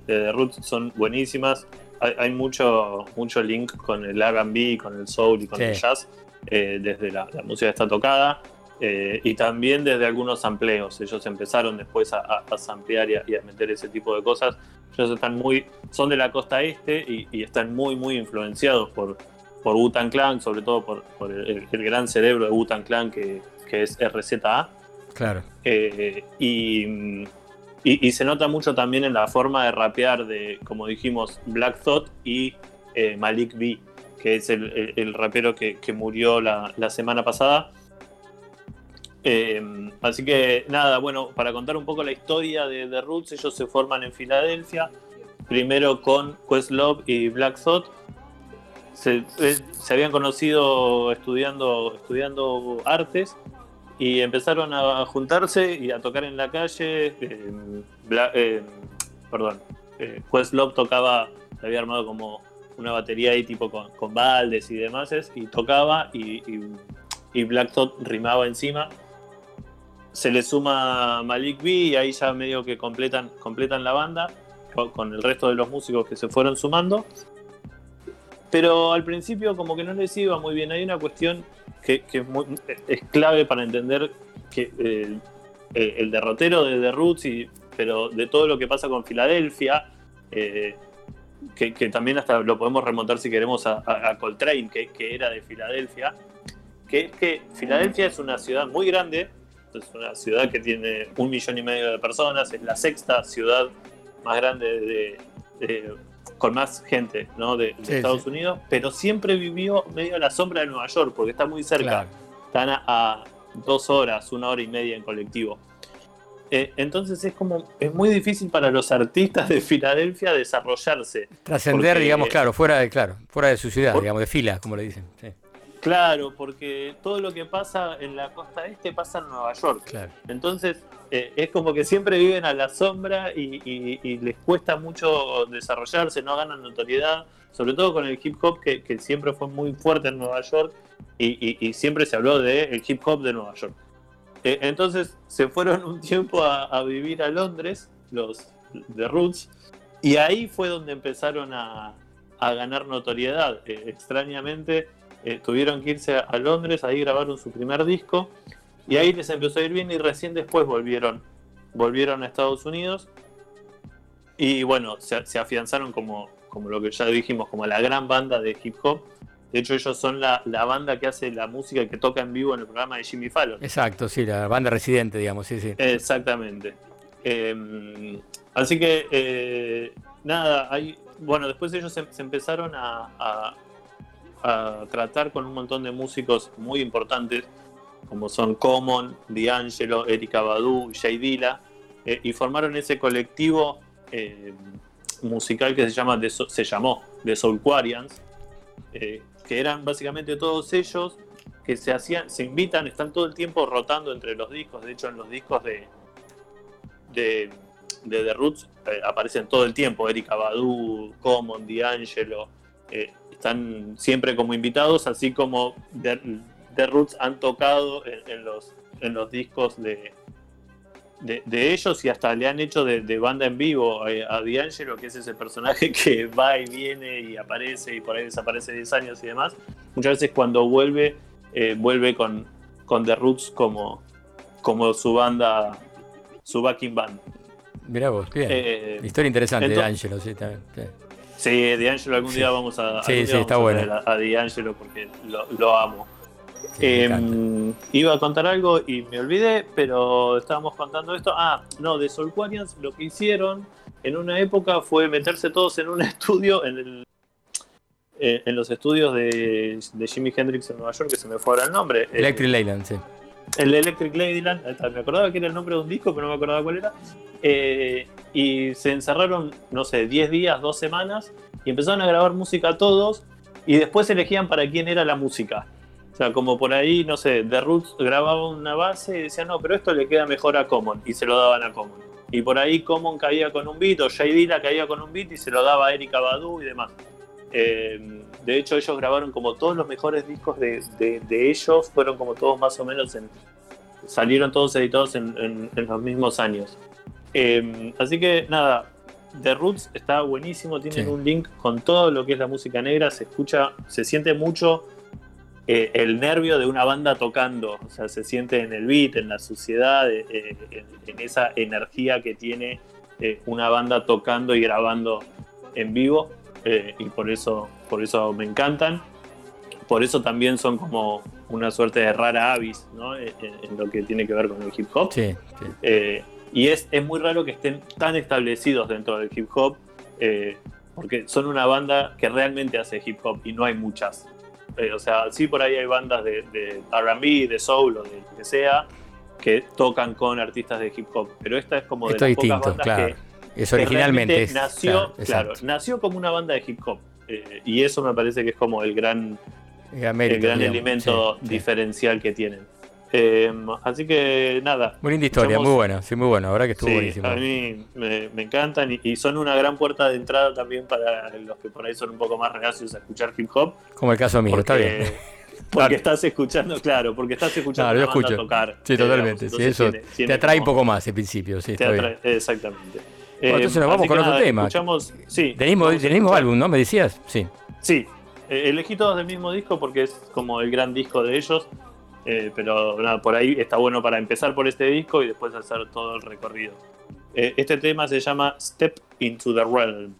S3: The Roots son buenísimas. Hay, hay mucho, mucho link con el R&B, con el soul y con
S2: Sí.
S3: el jazz, eh, desde la, la música está tocada. eh, y también desde algunos sampleos. Ellos empezaron después a, a, a samplear y a, y a meter ese tipo de cosas. Ellos están muy, son de la costa este y, y están muy, muy influenciados por, por Wu-Tang Clan, sobre todo por, por el, el gran cerebro de Wu-Tang Clan que, que es RZA.
S2: Claro.
S3: Eh, y, y- y se nota mucho también en la forma de rapear de, como dijimos, Black Thought y eh, Malik B, que es el, el- el rapero que, que murió la, la semana pasada. Eh, así que nada, bueno, para contar un poco la historia de The Roots, ellos se forman en Filadelfia, primero con Questlove y Black Thought. Se, eh, se habían conocido estudiando, estudiando artes y empezaron a juntarse y a tocar en la calle. eh, Bla- eh, perdón, eh, Questlove tocaba, se había armado como una batería ahí tipo con, con baldes y demás, y tocaba y, y- y Black Thought rimaba encima. Se le suma Malik B y ahí ya medio que completan, completan la banda con, con el resto de los músicos que se fueron sumando. Pero al principio como que no les iba muy bien. Hay una cuestión que, es, muy- clave para entender eh, el derrotero de The Roots, y, pero de todo lo que pasa con Filadelfia, eh, que, también hasta lo podemos remontar si queremos a, a- Coltrane, que, era de Filadelfia, que es que Filadelfia es una ciudad muy grande, es una ciudad que tiene un millón y medio de personas, es la sexta ciudad más grande de, de- con más gente ¿no? de, de
S2: Sí,
S3: Estados
S2: sí.
S3: Unidos, pero siempre vivió medio a la sombra de Nueva York, porque está muy cerca. Están a, a dos horas, una hora y media en colectivo. Eh, entonces es como, es muy difícil para los artistas de Filadelfia desarrollarse.
S2: Trascender, digamos, claro, fuera de, claro, fuera de su ciudad,
S3: Por-
S2: digamos, de fila, como le dicen. sí.
S3: Claro, porque todo lo que pasa en la costa este pasa en Nueva York.
S2: Claro.
S3: Entonces eh, es como que siempre viven a la sombra y, y- y les cuesta mucho desarrollarse, no ganan notoriedad, sobre todo con el hip hop que, que siempre fue muy fuerte en Nueva York y, siempre se habló del hip hop de Nueva York. Eh, entonces se fueron un tiempo a, a vivir a Londres, los de Roots, y ahí fue donde empezaron a, a ganar notoriedad. Eh, extrañamente eh, tuvieron que irse a, Londres, ahí grabaron su primer disco, y ahí les empezó a ir bien y recién después volvieron, volvieron a Estados Unidos y bueno, se, se afianzaron como, como lo que ya dijimos, como la gran banda de hip hop. De hecho, ellos son la, la banda que hace la música que toca en vivo en el programa de Jimmy Fallon.
S2: Exacto, sí, la banda residente, digamos, sí, sí.
S3: Exactamente. Eh, así que, eh, nada, hay, bueno, después ellos se, se empezaron a, a- a tratar con un montón de músicos muy importantes, como son Common, D'Angelo, Erika Badu, Jay Dilla, eh, y formaron ese colectivo eh, musical que se, llama se llamó The Soulquarians, eh, que eran básicamente todos ellos que se hacían, se invitan, están todo el tiempo rotando entre los discos. De hecho, en los discos de, de, de The Roots eh, aparecen todo el tiempo. Erika Badu, Common, D'Angelo, eh, están siempre como invitados, así como The, The Roots han tocado en, en los, en los discos de, de, de ellos y hasta le han hecho de, de banda en vivo eh, a D'Angelo, que es ese personaje que va y viene y aparece y por ahí desaparece 10 años y demás. Muchas veces cuando vuelve, eh, vuelve con, con The Roots como, como su banda, su backing band.
S2: Mirá vos, bien.
S3: Eh,
S2: Historia interesante de
S3: entonces-
S2: Angelo, sí, también. sí.
S3: Sí, D'Angelo algún
S2: Sí.
S3: día vamos a,
S2: Sí,
S3: algún día
S2: sí,
S3: vamos
S2: está
S3: a
S2: bueno.
S3: A, a D'Angelo porque lo, lo amo.
S2: Sí,
S3: Eh, iba a contar algo y me olvidé, pero estábamos contando esto. Ah, no, de Soulquarians lo que hicieron en una época fue meterse todos en un estudio, en, el, eh, en los estudios de, de Jimi Hendrix en Nueva York, que se me fue ahora el nombre. Eh,
S2: Electric Leyland, sí.
S3: El Electric Ladyland, está, me acordaba que era el nombre de un disco, pero no me acordaba cuál era. Eh, y se encerraron, no sé, 10 días, 2 semanas, y empezaron a grabar música todos, y después elegían para quién era la música. O sea, como por ahí, no sé, The Roots grababa una base y decían, no, pero esto le queda mejor a Common, y se lo daban a Common. Y por ahí Common caía con un beat, o Jay Dilla caía con un beat y se lo daba a Erika Badu y demás. Eh, de hecho, ellos grabaron como todos los mejores discos de, de- de ellos, fueron como todos más o menos en. salieron todos editados en, en- en los mismos años. Eh, así que nada, The Roots está buenísimo, tienen
S2: Sí.
S3: un link con todo lo que es la música negra, se escucha, se siente mucho eh, el nervio de una banda tocando, o sea, se siente en el beat, en la suciedad, eh, en, en esa energía que tiene eh, una banda tocando y grabando en vivo, eh, y por eso, por eso me encantan. Por eso también son como una suerte de rara avis, ¿no? En, en lo que tiene que ver con el hip hop.
S2: Sí, sí.
S3: Eh, y es, es muy raro que estén tan establecidos dentro del hip hop, eh, porque son una banda que realmente hace hip hop y no hay muchas. Eh, o sea, sí por ahí hay bandas de, de RB, de soul o de lo que sea, que tocan con artistas de hip hop, pero esta es como de
S2: Esto es
S3: las pocas bandas
S2: claro.
S3: que,
S2: Es originalmente. es-
S3: nació,
S2: claro,
S3: nació como una banda de hip hop. Eh, y eso me parece que es como el gran,
S2: mérito,
S3: el gran
S2: digamos,
S3: elemento
S2: sí, sí.
S3: diferencial que tienen. Eh, así que nada.
S2: Muy linda historia, muy buena, sí, muy buena. La verdad que estuvo
S3: Sí,
S2: buenísimo.
S3: A mí me, me encantan y, y son una gran puerta de entrada también para los que por ahí son un poco más reacios a escuchar hip hop.
S2: Como el caso mío, está bien.
S3: Porque
S2: Claro.
S3: estás escuchando, claro, porque estás escuchando una banda
S2: escucho.
S3: tocar.
S2: Sí,
S3: eh,
S2: totalmente.
S3: digamos,
S2: sí, eso
S3: tiene-
S2: te atrae un poco más al principio, sí,
S3: te
S2: está bien.
S3: atrae- exactamente.
S2: Bueno, entonces nos vamos
S3: así
S2: con
S3: que
S2: otro
S3: nada,
S2: tema.
S3: Escuchamos, sí,
S2: Del mismo,
S3: vamos
S2: del mismo álbum, ¿no? ¿Me decías? Sí.
S3: Sí, eh, elegí todos del mismo disco porque es como el gran disco de ellos. eh, pero nada, por ahí está bueno para empezar por este disco y después hacer todo el recorrido. Eh, este tema se llama Step into the Realm.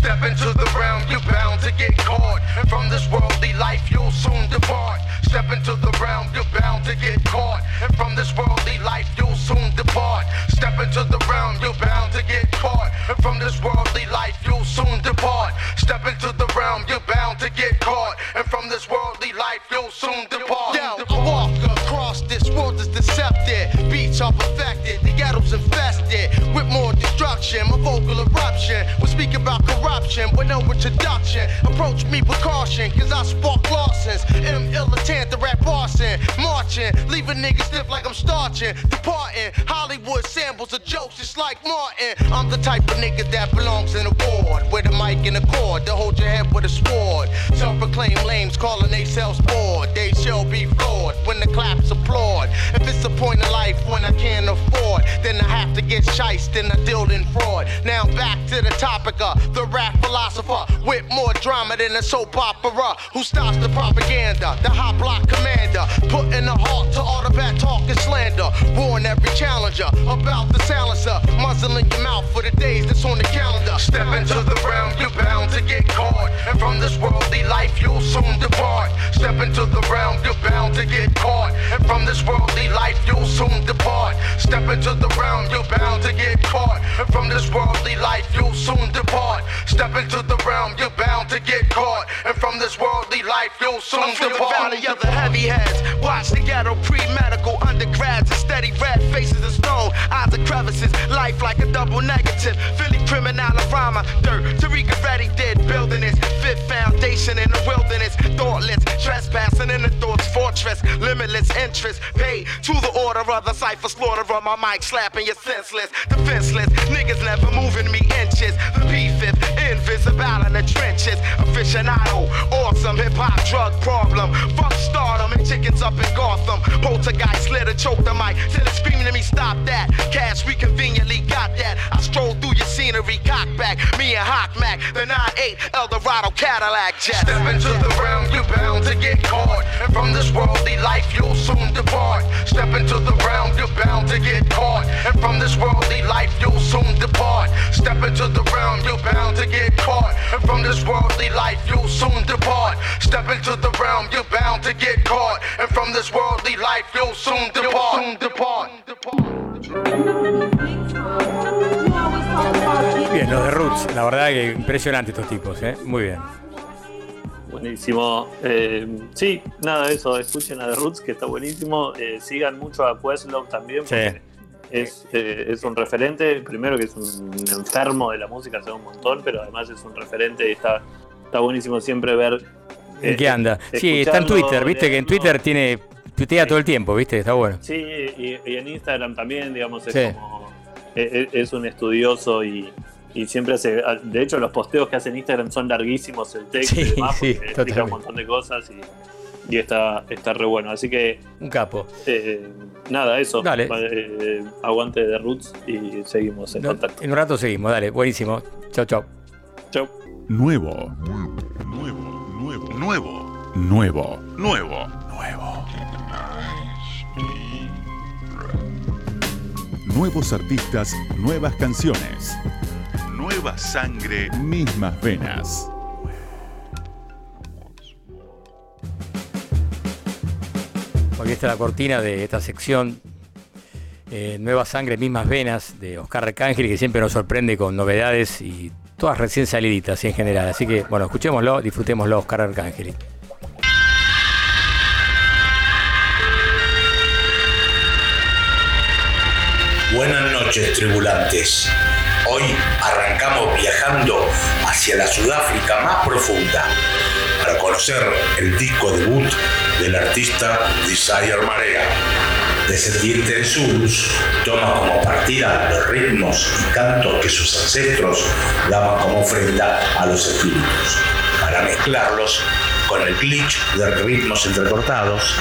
S14: Step into the realm, you're bound to get caught. And from this worldly life, you'll soon depart. Step into the realm, you're bound to get caught. And from this worldly life, you'll soon depart. Step into the realm, you're bound to get caught. And from this worldly life, you'll soon depart. Step into the realm, you're bound to get caught. And from this worldly life, you'll soon depart. Yo, walk across this world is deceptive. Beats are perfected, the ghetto's infested with more destruction. My vocal eruption. We're speaking about corruption with no introduction. Approach me with caution, cause I spark Lawsons. M illitant, the rap arson. Marching, leaving niggas stiff like I'm starching. Departing, Hollywood samples of jokes just like Martin. I'm the type of nigga that belongs in a ward with a mic and a cord to hold your head with a sword. Self proclaimed lames calling they selves bored. They shall be floored when the claps applaud. If it's a point of life when I can't afford, then I have to get shiced and I deal in fraud. Now back to the topic of the rap philosopher with more drama than a soap opera. Who stops the propaganda? The hot block commander. Putting a halt to all the bad talk and slander. Warn every challenger about the silencer. Muzzling your mouth for the days that's on the calendar. Step into the realm, you're bound to get caught. And from this worldly life, you'll soon depart. Step into the realm, you're bound to get caught. And from this worldly life, you'll soon depart. Step into the realm, you're bound to get caught. And from this worldly life, you'll soon depart. Step into the realm, you're bound to get caught. And from this worldly life, you'll soon
S15: I'm from the valley of the heavy heads. Watch the ghetto pre-medical undergrads and steady red faces of stone. Eyes of crevices, life like a double negative. Philly criminal rama, dirt. Tariqa Reddy did building this fifth foundation in the wilderness. Thoughtless, trespassing in the thoughts fortress. Limitless interest, paid to the order of the cipher slaughter on my mic, slapping you senseless. Defenseless, niggas never moving me inches. The P5th, battle in the trenches. Aficionado, awesome hip hop drug problem. Fuck stardom and chickens up in Gotham. Poltergeist slit or choke the mic till it's screaming at me, stop that. Cash, we conveniently got that. I stroll through your scenery, cock back. Me and Hawk Mac, the 9-8 Eldorado Cadillac jet. Step into the realm, you're bound to get caught. And from this worldly life, you'll soon depart. Step into the realm, you're bound to get caught. And from this worldly life, you'll soon depart. Step into the realm, you're bound to get caught. And from this worldly life, you'll soon depart. Step into the realm, you're bound to get caught. And from this worldly life, you'll soon depart. Soon depart.
S2: Bien, los de Roots, la verdad que impresionante estos tipos, ¿eh? Muy bien.
S3: Buenísimo. Eh, sí, nada de eso. Escuchen a The Roots, que está buenísimo. Eh, sigan mucho a Questlove también, porque es, eh, es un referente. Primero que es un enfermo de la música, hace un montón, pero además es un referente y está, está buenísimo siempre ver.
S2: ¿En qué anda? Sí, está en Twitter, viste que en Twitter tiene tuitea todo el tiempo, viste, está bueno.
S3: Sí, y, y en Instagram también, digamos, es
S2: Sí.
S3: como. Es, es un estudioso y, y siempre hace. De hecho, los posteos que hace en Instagram son larguísimos el texto y
S2: Sí,
S3: demás,
S2: sí,
S3: porque explica un montón de cosas y, y está, está re bueno. Así que.
S2: Un capo.
S3: eh, nada, eso.
S2: Dale.
S3: Eh, aguante de Roots y seguimos en
S2: No,
S3: contacto.
S2: en un rato seguimos, dale, buenísimo. Chau, chau.
S3: Chau.
S1: Nuevo. Nuevo. Nuevo. Nuevo. Nuevo. Nuevo. Nuevo. Nuevos artistas, nuevas canciones. Nueva sangre, mismas venas.
S2: Aquí está la cortina de esta sección. eh, Nueva sangre, mismas venas de Oscar Arcángel, que siempre nos sorprende con novedades y todas recién saliditas en general. Así que, bueno, escuchémoslo, disfrutémoslo, Oscar Arcángel.
S16: Buenas noches, tribulantes. Hoy arrancamos viajando hacia la Sudáfrica más profunda para conocer el disco debut del artista Desire Marea. Descendiente de Zulus, toma como partida los ritmos y cantos que sus ancestros daban como ofrenda a los espíritus, para mezclarlos con el glitch de ritmos entrecortados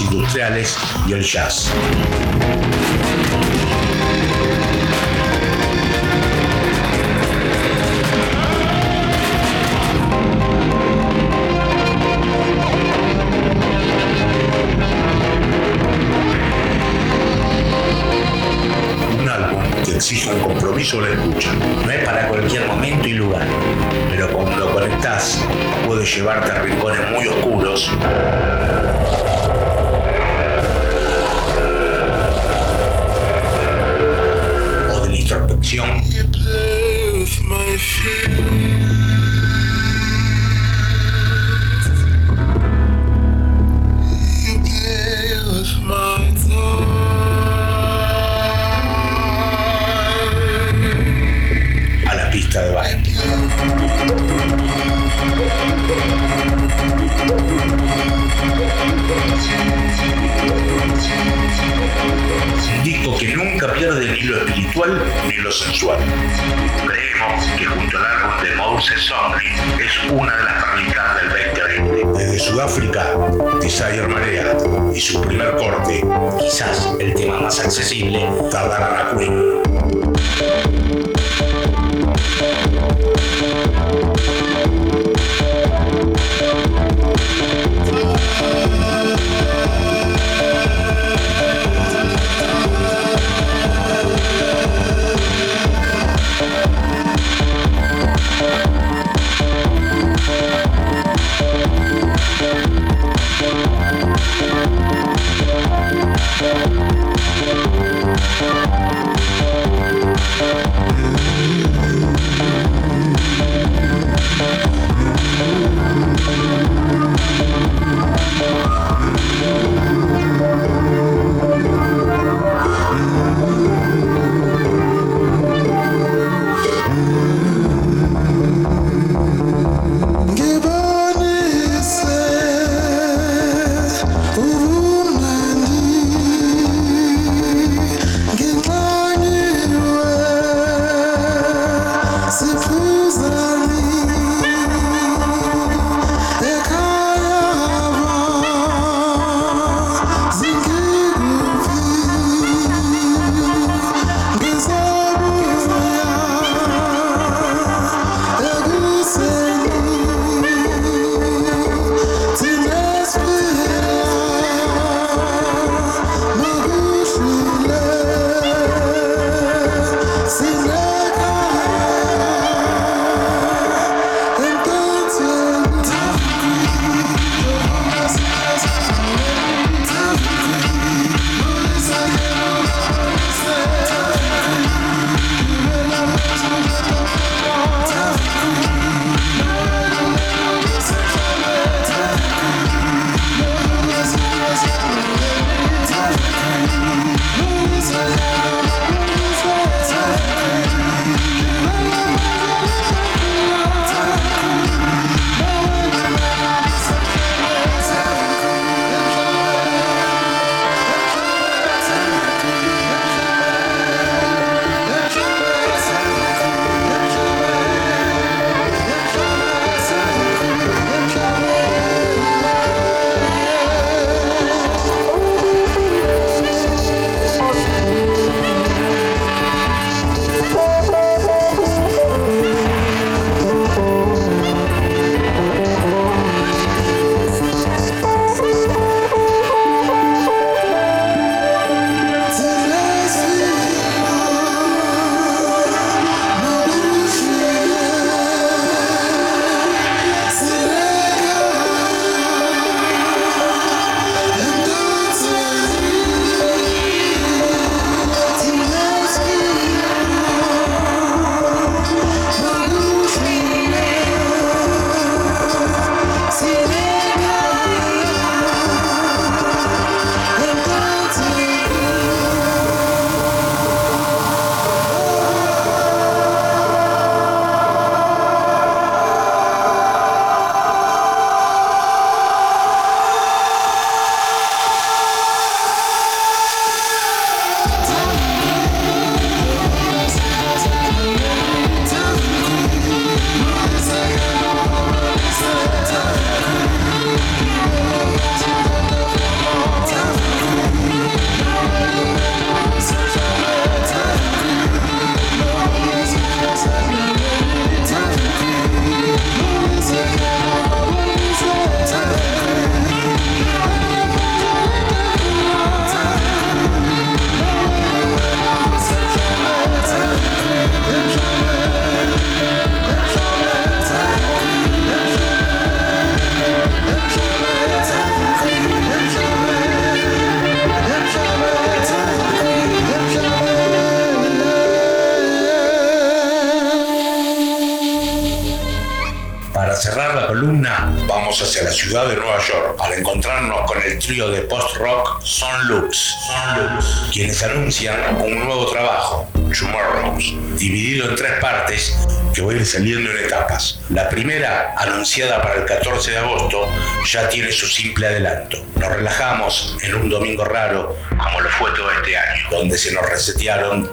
S16: industriales y el jazz. Un álbum que exige un compromiso de escucha. No es para cualquier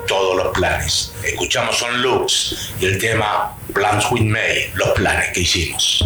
S17: todos los planes. Escuchamos Son Lux y el tema Plans with May, los planes que hicimos.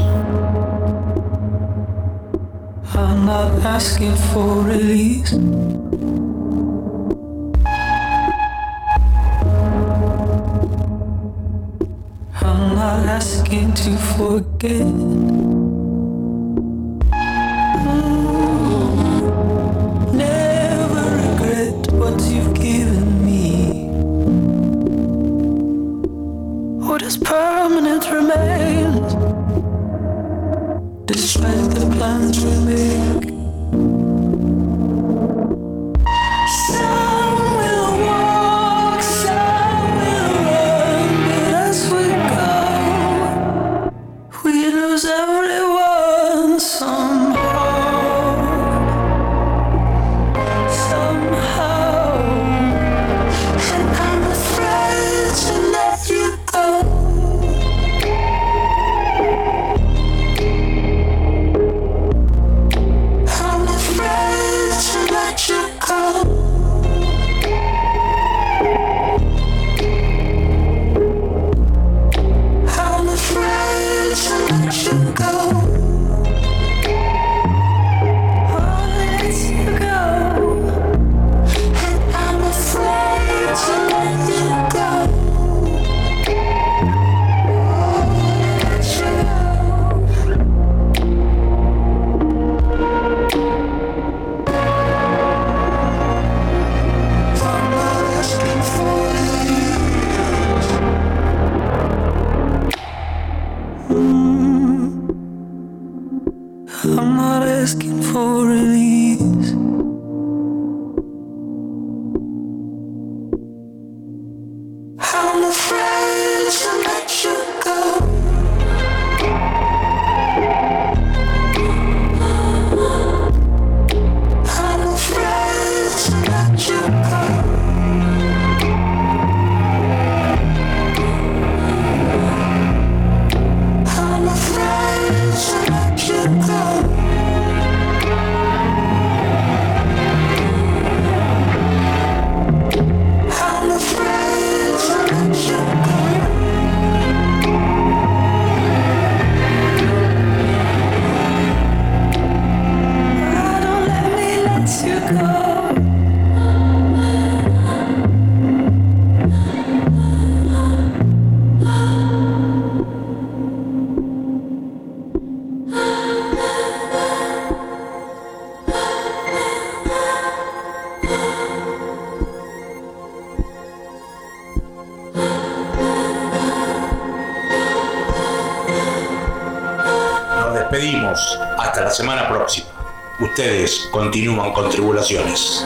S17: Continúan con tribulaciones.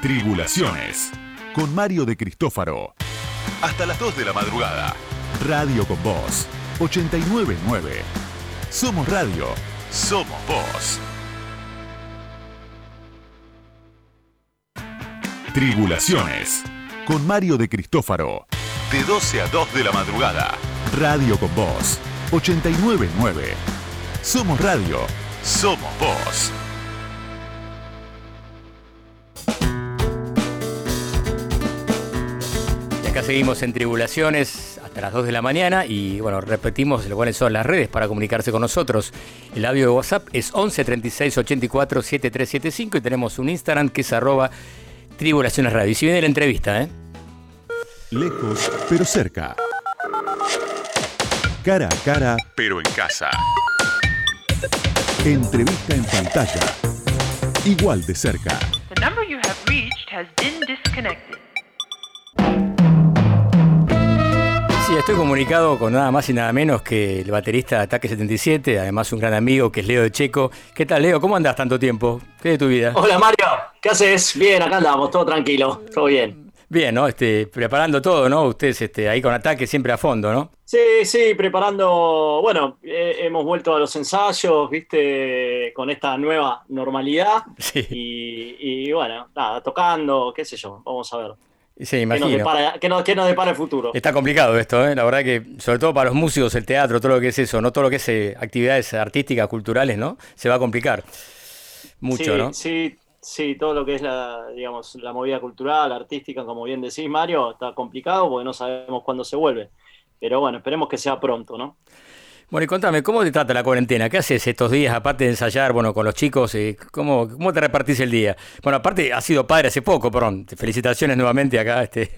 S1: Tribulaciones. Con Mario de Cristófaro. Hasta las 2 de la madrugada. Radio con Voz. 899. Somos radio. Somos voz. Tribulaciones. Con Mario de Cristófaro. De 12 a 2 de la madrugada. Radio con Voz. 899. Somos radio. Somos voz.
S2: Y acá seguimos en Tribulaciones hasta las 2 de la mañana y bueno, repetimos cuáles son las redes para comunicarse con nosotros. El audio de WhatsApp es 11 36 84 7375 y tenemos un Instagram que es arroba Tribulaciones Radio. Y si viene la entrevista, ¿eh?
S1: Lejos, pero cerca. Cara a cara, pero en casa. Entrevista en pantalla. Igual de cerca.
S18: The number you have reached has been disconnected.
S2: Sí, estoy comunicado con nada más y nada menos que el baterista de Ataque 77, además un gran amigo que es Leo de Checo. ¿Qué tal, Leo? ¿Cómo andas tanto tiempo? ¿Qué de tu vida?
S19: Hola Mario, ¿qué haces? Bien, acá andamos, todo tranquilo, todo bien.
S2: Bien, ¿no? Este, preparando todo, ¿no? Ustedes este, ahí con ataque siempre a fondo, ¿no?
S19: Sí, sí, preparando, bueno, eh, hemos vuelto a los ensayos, viste, con esta nueva normalidad.
S2: Sí.
S19: Y, y bueno, nada, tocando, qué sé yo, vamos a ver.
S2: Sí,
S19: ¿Qué nos,
S2: imagino.
S19: depara, qué nos- qué nos depara el futuro?
S2: Está complicado esto, ¿eh? La verdad que, sobre todo para los músicos, el teatro, todo lo que es eso, no todo lo que es eh, actividades artísticas, culturales, ¿no? Se va a complicar. Mucho,
S19: sí,
S2: ¿no?
S19: Sí, sí, todo lo que es la, digamos, la movida cultural, artística, como bien decís, Mario, está complicado porque no sabemos cuándo se vuelve. Pero bueno, esperemos que sea pronto, ¿no?
S2: Bueno, y contame, ¿cómo te trata la cuarentena? ¿Qué haces estos días, aparte de ensayar, bueno, con los chicos? eh, ¿cómo, ¿Cómo te repartís el día? Bueno, aparte, has sido padre hace poco, perdón. Felicitaciones nuevamente acá. Este.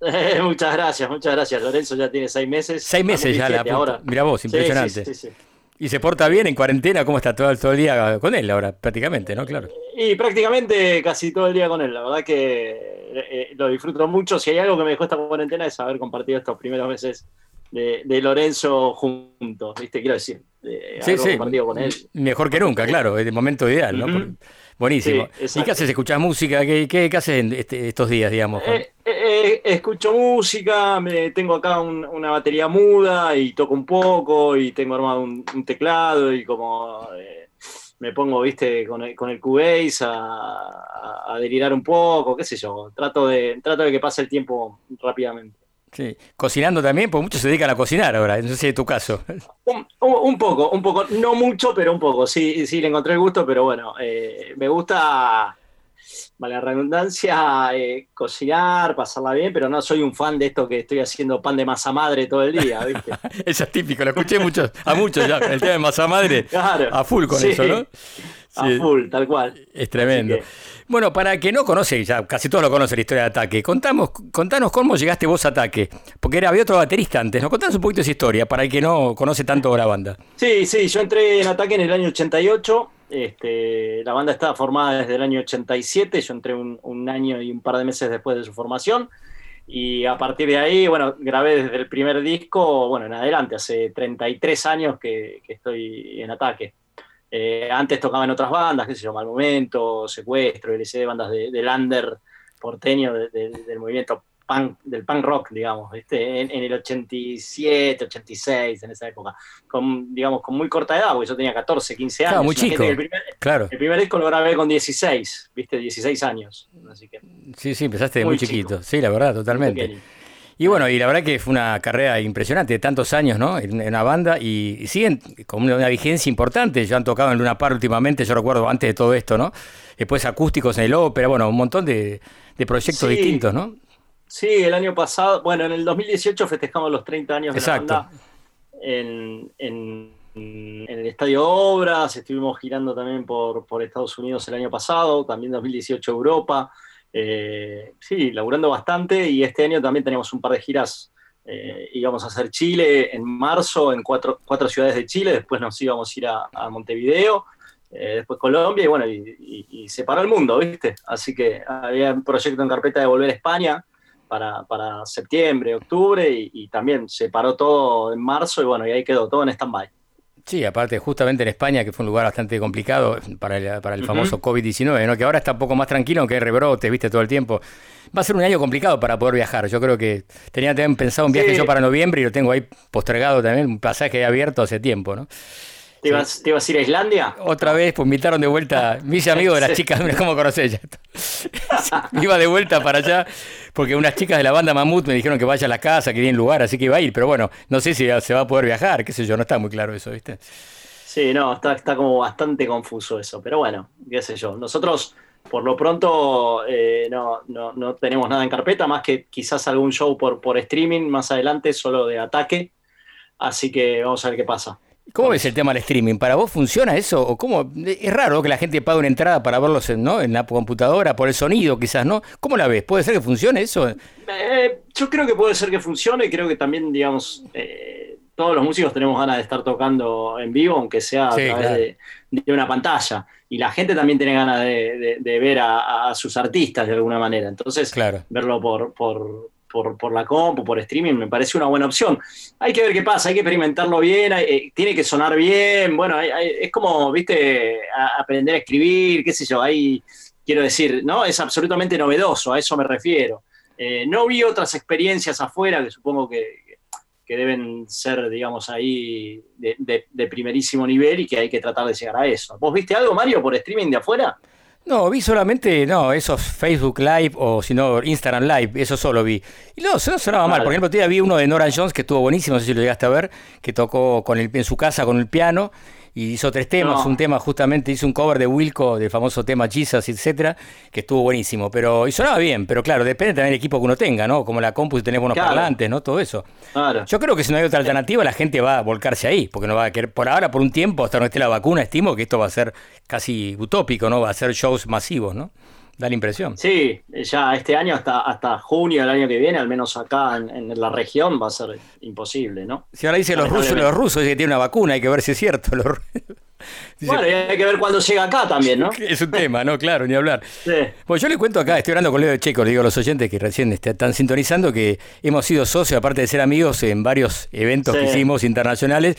S19: muchas gracias, muchas gracias. Lorenzo ya tiene seis meses.
S2: Seis meses ya, la
S19: ahora.
S2: Mirá vos, impresionante.
S19: sí, sí, sí.
S2: ¿Y se porta bien en cuarentena? ¿Cómo está todo, todo el día con él ahora? Prácticamente, ¿no? Claro.
S19: Y prácticamente casi todo el día con él. La verdad que eh, eh, lo disfruto mucho. Si hay algo que me dejó esta cuarentena es haber compartido estos primeros meses de, de Lorenzo juntos, ¿viste? Quiero decir, de
S2: Sí, sí.
S19: compartido con él.
S2: Mejor que nunca, claro. Es el momento ideal, ¿no? Por- Buenísimo.
S19: Sí,
S2: ¿Y qué haces? ¿Escuchás música? ¿Qué, qué, qué haces en este- estos días, digamos? Juan?
S19: Eh, eh, escucho música, me, tengo acá un- una batería muda y toco un poco y tengo armado un, un teclado y como eh, me pongo, viste, con el, con el Cubase a, a- a delirar un poco, qué sé yo, trato de, trato de que pase el tiempo rápidamente.
S2: Sí. ¿Cocinando también? Porque muchos se dedican a cocinar ahora. No sé si es tu caso.
S19: Un, poco, un poco, no mucho, pero un poco, sí, sí, le encontré el gusto, pero bueno, eh, me gusta, vale la redundancia, eh, cocinar, pasarla bien, pero no soy un fan de esto que estoy haciendo pan de masa madre todo el día, ¿viste?
S2: Eso es típico, lo escuché mucho, a muchos ya. El tema de masa madre,
S19: Claro.
S2: a full con
S19: Sí.
S2: eso, ¿no?
S19: A full, tal cual.
S2: Es tremendo. Bueno, para que no conoce, ya casi todos lo conocen la historia de Ataque, contamos, contanos cómo llegaste vos a Ataque, porque era, había otro baterista antes, ¿no? Contanos un poquito esa historia, para el que no conoce tanto la banda.
S19: Sí, sí, yo entré en Ataque en el año 88. Este, la banda estaba formada desde el año 87. Yo entré un, año y un par de meses después de su formación. Y a partir de ahí, bueno, grabé desde el primer disco, bueno, en adelante, hace 33 años que estoy en Ataque. Eh, antes tocaba en otras bandas, qué sé yo, Mal Momento, Secuestro, LCD, bandas de, del under porteño, de- de- del movimiento punk, del punk rock, digamos, ¿viste? En, en el 87, 86, en esa época, con, digamos, con muy corta edad, porque yo tenía 14, 15 años.
S2: Claro, muy chico.
S19: El primer,
S2: Claro.
S19: el primer disco lo grabé con 16, ¿viste? 16 años. Así que,
S2: Sí, sí, empezaste de muy,
S19: Muy
S2: chiquito. Sí, la verdad, totalmente. Y bueno, y la verdad que fue una carrera impresionante, de tantos años, ¿no? En, en una banda y, y siguen con una, una vigencia importante. Ya han tocado en Luna Par últimamente, yo recuerdo antes de todo esto, ¿no? Después acústicos en el ópera, bueno, un montón de, de proyectos
S19: Sí.
S2: distintos, ¿no?
S19: Sí, el año pasado, bueno, en el 2018 festejamos los 30 años de
S2: Exacto.
S19: la banda en, en- en el Estadio Obras, estuvimos girando también por, por Estados Unidos el año pasado, también 2018 Europa, eh, sí, laburando bastante y este año también tenemos un par de giras, eh, íbamos a hacer Chile en marzo en cuatro, cuatro ciudades de Chile, después nos íbamos a ir a, Montevideo, eh, después Colombia y bueno, y se paró el mundo, ¿viste? Así que había un proyecto en carpeta de volver a España para, para septiembre, octubre y, y también se paró todo en marzo y bueno, y ahí quedó todo en stand-by.
S2: Sí, aparte justamente en España, que fue un lugar bastante complicado para el, para el famoso COVID-19, ¿no? que ahora está un poco más tranquilo, aunque hay rebrotes, viste, todo el tiempo. Va a ser un año complicado para poder viajar. Yo creo que tenía también pensado un viaje
S19: Sí.
S2: yo para noviembre y lo tengo ahí postergado también, un pasaje abierto hace tiempo, ¿no?
S19: ¿Te ibas, te ibas a ir a Islandia?
S2: Otra vez, pues invitaron de vuelta, me hice amigo de las
S19: Sí.
S2: chicas, cómo conocés ya. Iba de vuelta para allá, porque unas chicas de la banda Mamut me dijeron que vaya a la casa, que tienen lugar, así que iba a ir, pero bueno, no sé si se va a poder viajar, qué sé yo, no está muy claro eso, ¿viste?
S19: Sí, no, está, está como bastante confuso eso, pero bueno, qué sé yo. Nosotros, por lo pronto, eh, no, no, no tenemos nada en carpeta, más que quizás algún show por, por streaming más adelante, solo de ataque. Así que vamos a ver qué pasa.
S2: ¿Cómo ves el tema del streaming? ¿Para vos funciona eso? ¿O cómo? Es raro que la gente pague una entrada para verlos en, ¿no? en la computadora, por el sonido quizás, ¿no? ¿Cómo la ves? ¿Puede ser que funcione eso?
S19: Eh, yo creo que puede ser que funcione, creo que también, digamos, eh, todos los músicos tenemos ganas de estar tocando en vivo, aunque sea a través
S2: claro.
S19: de, de una pantalla. Y la gente también tiene ganas de, de- de ver a, a sus artistas de alguna manera. Entonces, verlo por, por, por, por la compu, por streaming, me parece una buena opción. Hay que ver qué pasa, hay que experimentarlo bien, eh, tiene que sonar bien. Bueno, hay- es como, viste, aprender a escribir, qué sé yo, ahí quiero decir, ¿no? Es absolutamente novedoso, a eso me refiero. Eh, no vi otras experiencias afuera que supongo que, que deben ser, digamos, ahí de- de primerísimo nivel y que hay que tratar de llegar a eso. ¿Vos viste algo, Mario, por streaming de afuera?
S2: No, vi solamente, no, esos Facebook Live o si no Instagram Live, eso solo vi. Y no, no sonaba mal. Por ejemplo, día vi uno de Nora Jones que estuvo buenísimo, no sé si lo llegaste a ver, que tocó con el, en su casa con el piano y hizo tres temas.
S19: No.
S2: Un tema justamente, hizo un cover de Wilco, del famoso tema Jesus, etcétera, que estuvo buenísimo. Pero, y sonaba bien, pero claro, depende también del equipo que uno tenga, ¿no? Como la compu, si tenés buenos
S19: Claro.
S2: parlantes, ¿no? Todo eso.
S19: Claro.
S2: Yo creo que si no hay otra alternativa, la gente va a volcarse ahí, porque no va a querer, por ahora, por un tiempo, hasta no esté la vacuna, estimo que esto va a ser casi utópico, ¿no? Va a ser shows masivos, ¿no? Da la impresión.
S19: Sí, ya este año hasta, hasta junio del año que viene, al menos acá en, en la región, va a ser imposible, ¿no?
S2: Si ahora dicen los rusos, los rusos dicen que tienen una vacuna, hay que ver si es cierto. los Dice-
S19: Bueno, y hay que ver cuándo llega acá también, ¿no?
S2: Es un tema, ¿no? Claro, ni hablar.
S19: Sí.
S2: Bueno, yo le cuento acá, estoy hablando con Leo Checo, le digo a los oyentes que recién están sintonizando que hemos sido socios, aparte de ser amigos, en varios eventos que hicimos internacionales.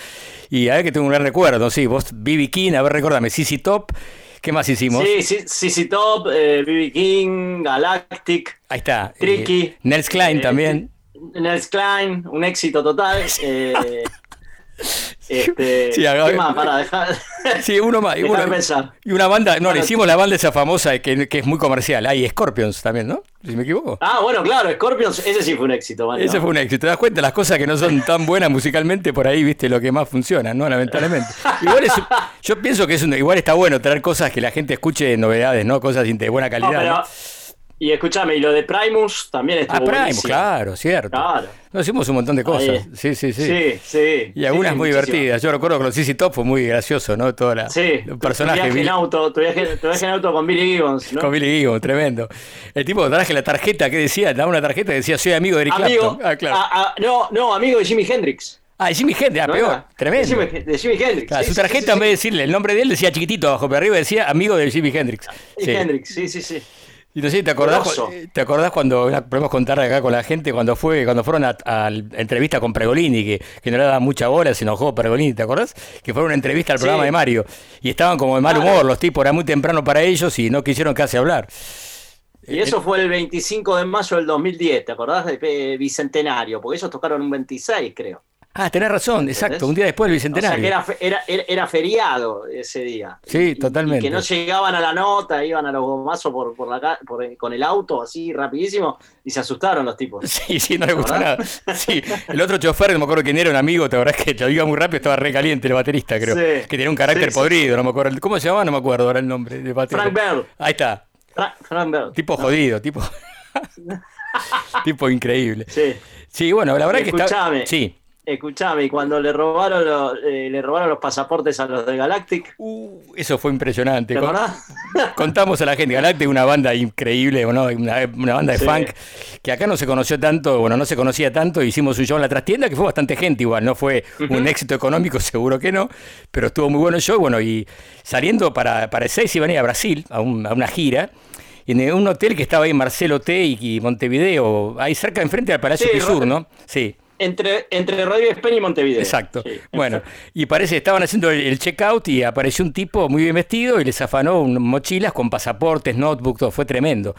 S2: Y a ver que tengo un gran recuerdo, sí, vos, B.B. King, a ver, recordame, CC Top, ¿qué más hicimos?
S19: Sí, sí, CC Top, eh, BB King, Galactic,
S2: Ahí está.
S19: Tricky.
S2: eh, Nels Klein
S19: Eh,
S2: también.
S19: Nels Klein, un éxito total. este,
S2: Sí,
S19: ¿qué más? Para dejar.
S2: Sí, uno más. Y, una,
S19: pensar.
S2: y una banda, no, le hicimos la banda esa famosa que, que es muy comercial. Hay Scorpions también, ¿no? Si me equivoco.
S19: Ah, bueno, claro, Scorpions, ese sí fue un éxito, Mario.
S2: Ese fue un éxito. ¿Te das cuenta? Las cosas que no son tan buenas musicalmente, por ahí, viste, lo que más funciona, ¿no? Lamentablemente. Igual es, yo pienso que es un- igual está bueno traer cosas que la gente escuche, novedades, ¿no? Cosas de buena
S19: No,
S2: calidad.
S19: pero-
S2: ¿no?
S19: Y escúchame, y lo de Primus también estuvo
S2: Ah, Primus,
S19: buenísimo.
S2: claro, cierto.
S19: Claro.
S2: Nos hicimos un montón de cosas. Sí, sí, sí.
S19: Sí, sí.
S2: Y algunas
S19: sí,
S2: muy
S19: muchísimo.
S2: divertidas. Yo recuerdo que los CC Top fue muy gracioso, ¿no? Toda la,
S19: Sí,
S2: los
S19: tu
S2: personajes.
S19: viaje en auto, tu viaje, tu viaje en auto con Billy Gibbons, ¿no?
S2: Con Billy Gibbons, tremendo. El tipo traje la tarjeta que decía, daba una tarjeta que decía soy amigo de Eric
S19: Amigo,
S2: Clapton. Ah, claro.
S19: no, no, amigo de Jimi Hendrix.
S2: Ah, de Jimi Hendrix, ah,
S19: ¿No
S2: peor, tremendo.
S19: De Jimi, de Jimi Hendrix.
S2: Claro,
S19: sí,
S2: su tarjeta
S19: sí,
S2: en vez de decirle el nombre de él decía chiquitito abajo, pero arriba decía amigo de Jimi Hendrix.
S19: Sí. Hendrix, sí, sí, sí.
S2: Y no sé, ¿te acordás, cu- ¿te acordás cuando, podemos contar acá con la gente, cuando fue, cuando fueron a, a la entrevista con Pregolini, que, que no le daba mucha bola, se enojó Pregolini, ¿te acordás? Que fue una entrevista al
S19: Sí.
S2: programa de Mario. Y estaban como de mal humor, los tipos, era muy temprano para ellos y no quisieron casi hablar.
S19: Y eso fue el 25 de mayo del 2010, ¿te acordás? De eh, Bicentenario, porque ellos tocaron un 26, creo.
S2: Ah, tenés razón, exacto,
S19: ¿Entendés?
S2: un día después del
S19: O sea
S2: Bicentenario.
S19: que era, fe- era, era, era feriado ese día.
S2: Sí,
S19: Y
S2: totalmente.
S19: que no llegaban a la nota, iban a los gomazos por, por la, ca- por- con el auto así rapidísimo y se asustaron los tipos.
S2: Sí, sí, no le gustó nada. Sí, el otro chofer, no me acuerdo quién era, un amigo, te verdad que lo iba muy rápido, estaba re caliente el baterista, creo.
S19: Sí.
S2: Que tenía un carácter
S19: Sí, sí,
S2: podrido, no me acuerdo. ¿Cómo se llamaba? No me acuerdo ahora el nombre del batero.
S19: Frank Bell.
S2: Ahí está.
S19: Fra- Frank Bell.
S2: Tipo jodido, tipo. tipo increíble.
S19: Sí.
S2: Sí, bueno, la verdad que está.
S19: Escuchame.
S2: Sí.
S19: Escuchame, y cuando le robaron, los, eh, le robaron los pasaportes a los de Galactic,
S2: Eso fue impresionante.
S19: ¿te
S2: Con- contamos a la gente, Galactic, una banda increíble, ¿no? una, una banda de
S19: Sí.
S2: funk que acá no se conoció tanto, bueno, no se conocía tanto, hicimos un show en la trastienda que fue bastante gente igual, no fue un éxito económico, seguro que no, pero estuvo muy bueno el show, bueno, y saliendo para, para el 6 iban a ir a Brasil, a, un- a una gira, en un hotel que estaba ahí en Marcelo T y, Montevideo, ahí cerca, enfrente al Palacio
S19: Sí,
S2: Sur,
S19: Ro-
S2: ¿no? Sí.
S19: Entre, entre Radio Spain y Montevideo.
S2: Exacto.
S19: Sí.
S2: Bueno, y parece que estaban haciendo el, el checkout y apareció un tipo muy bien vestido y les afanó un- mochilas con pasaportes, notebook, todo. Fue tremendo.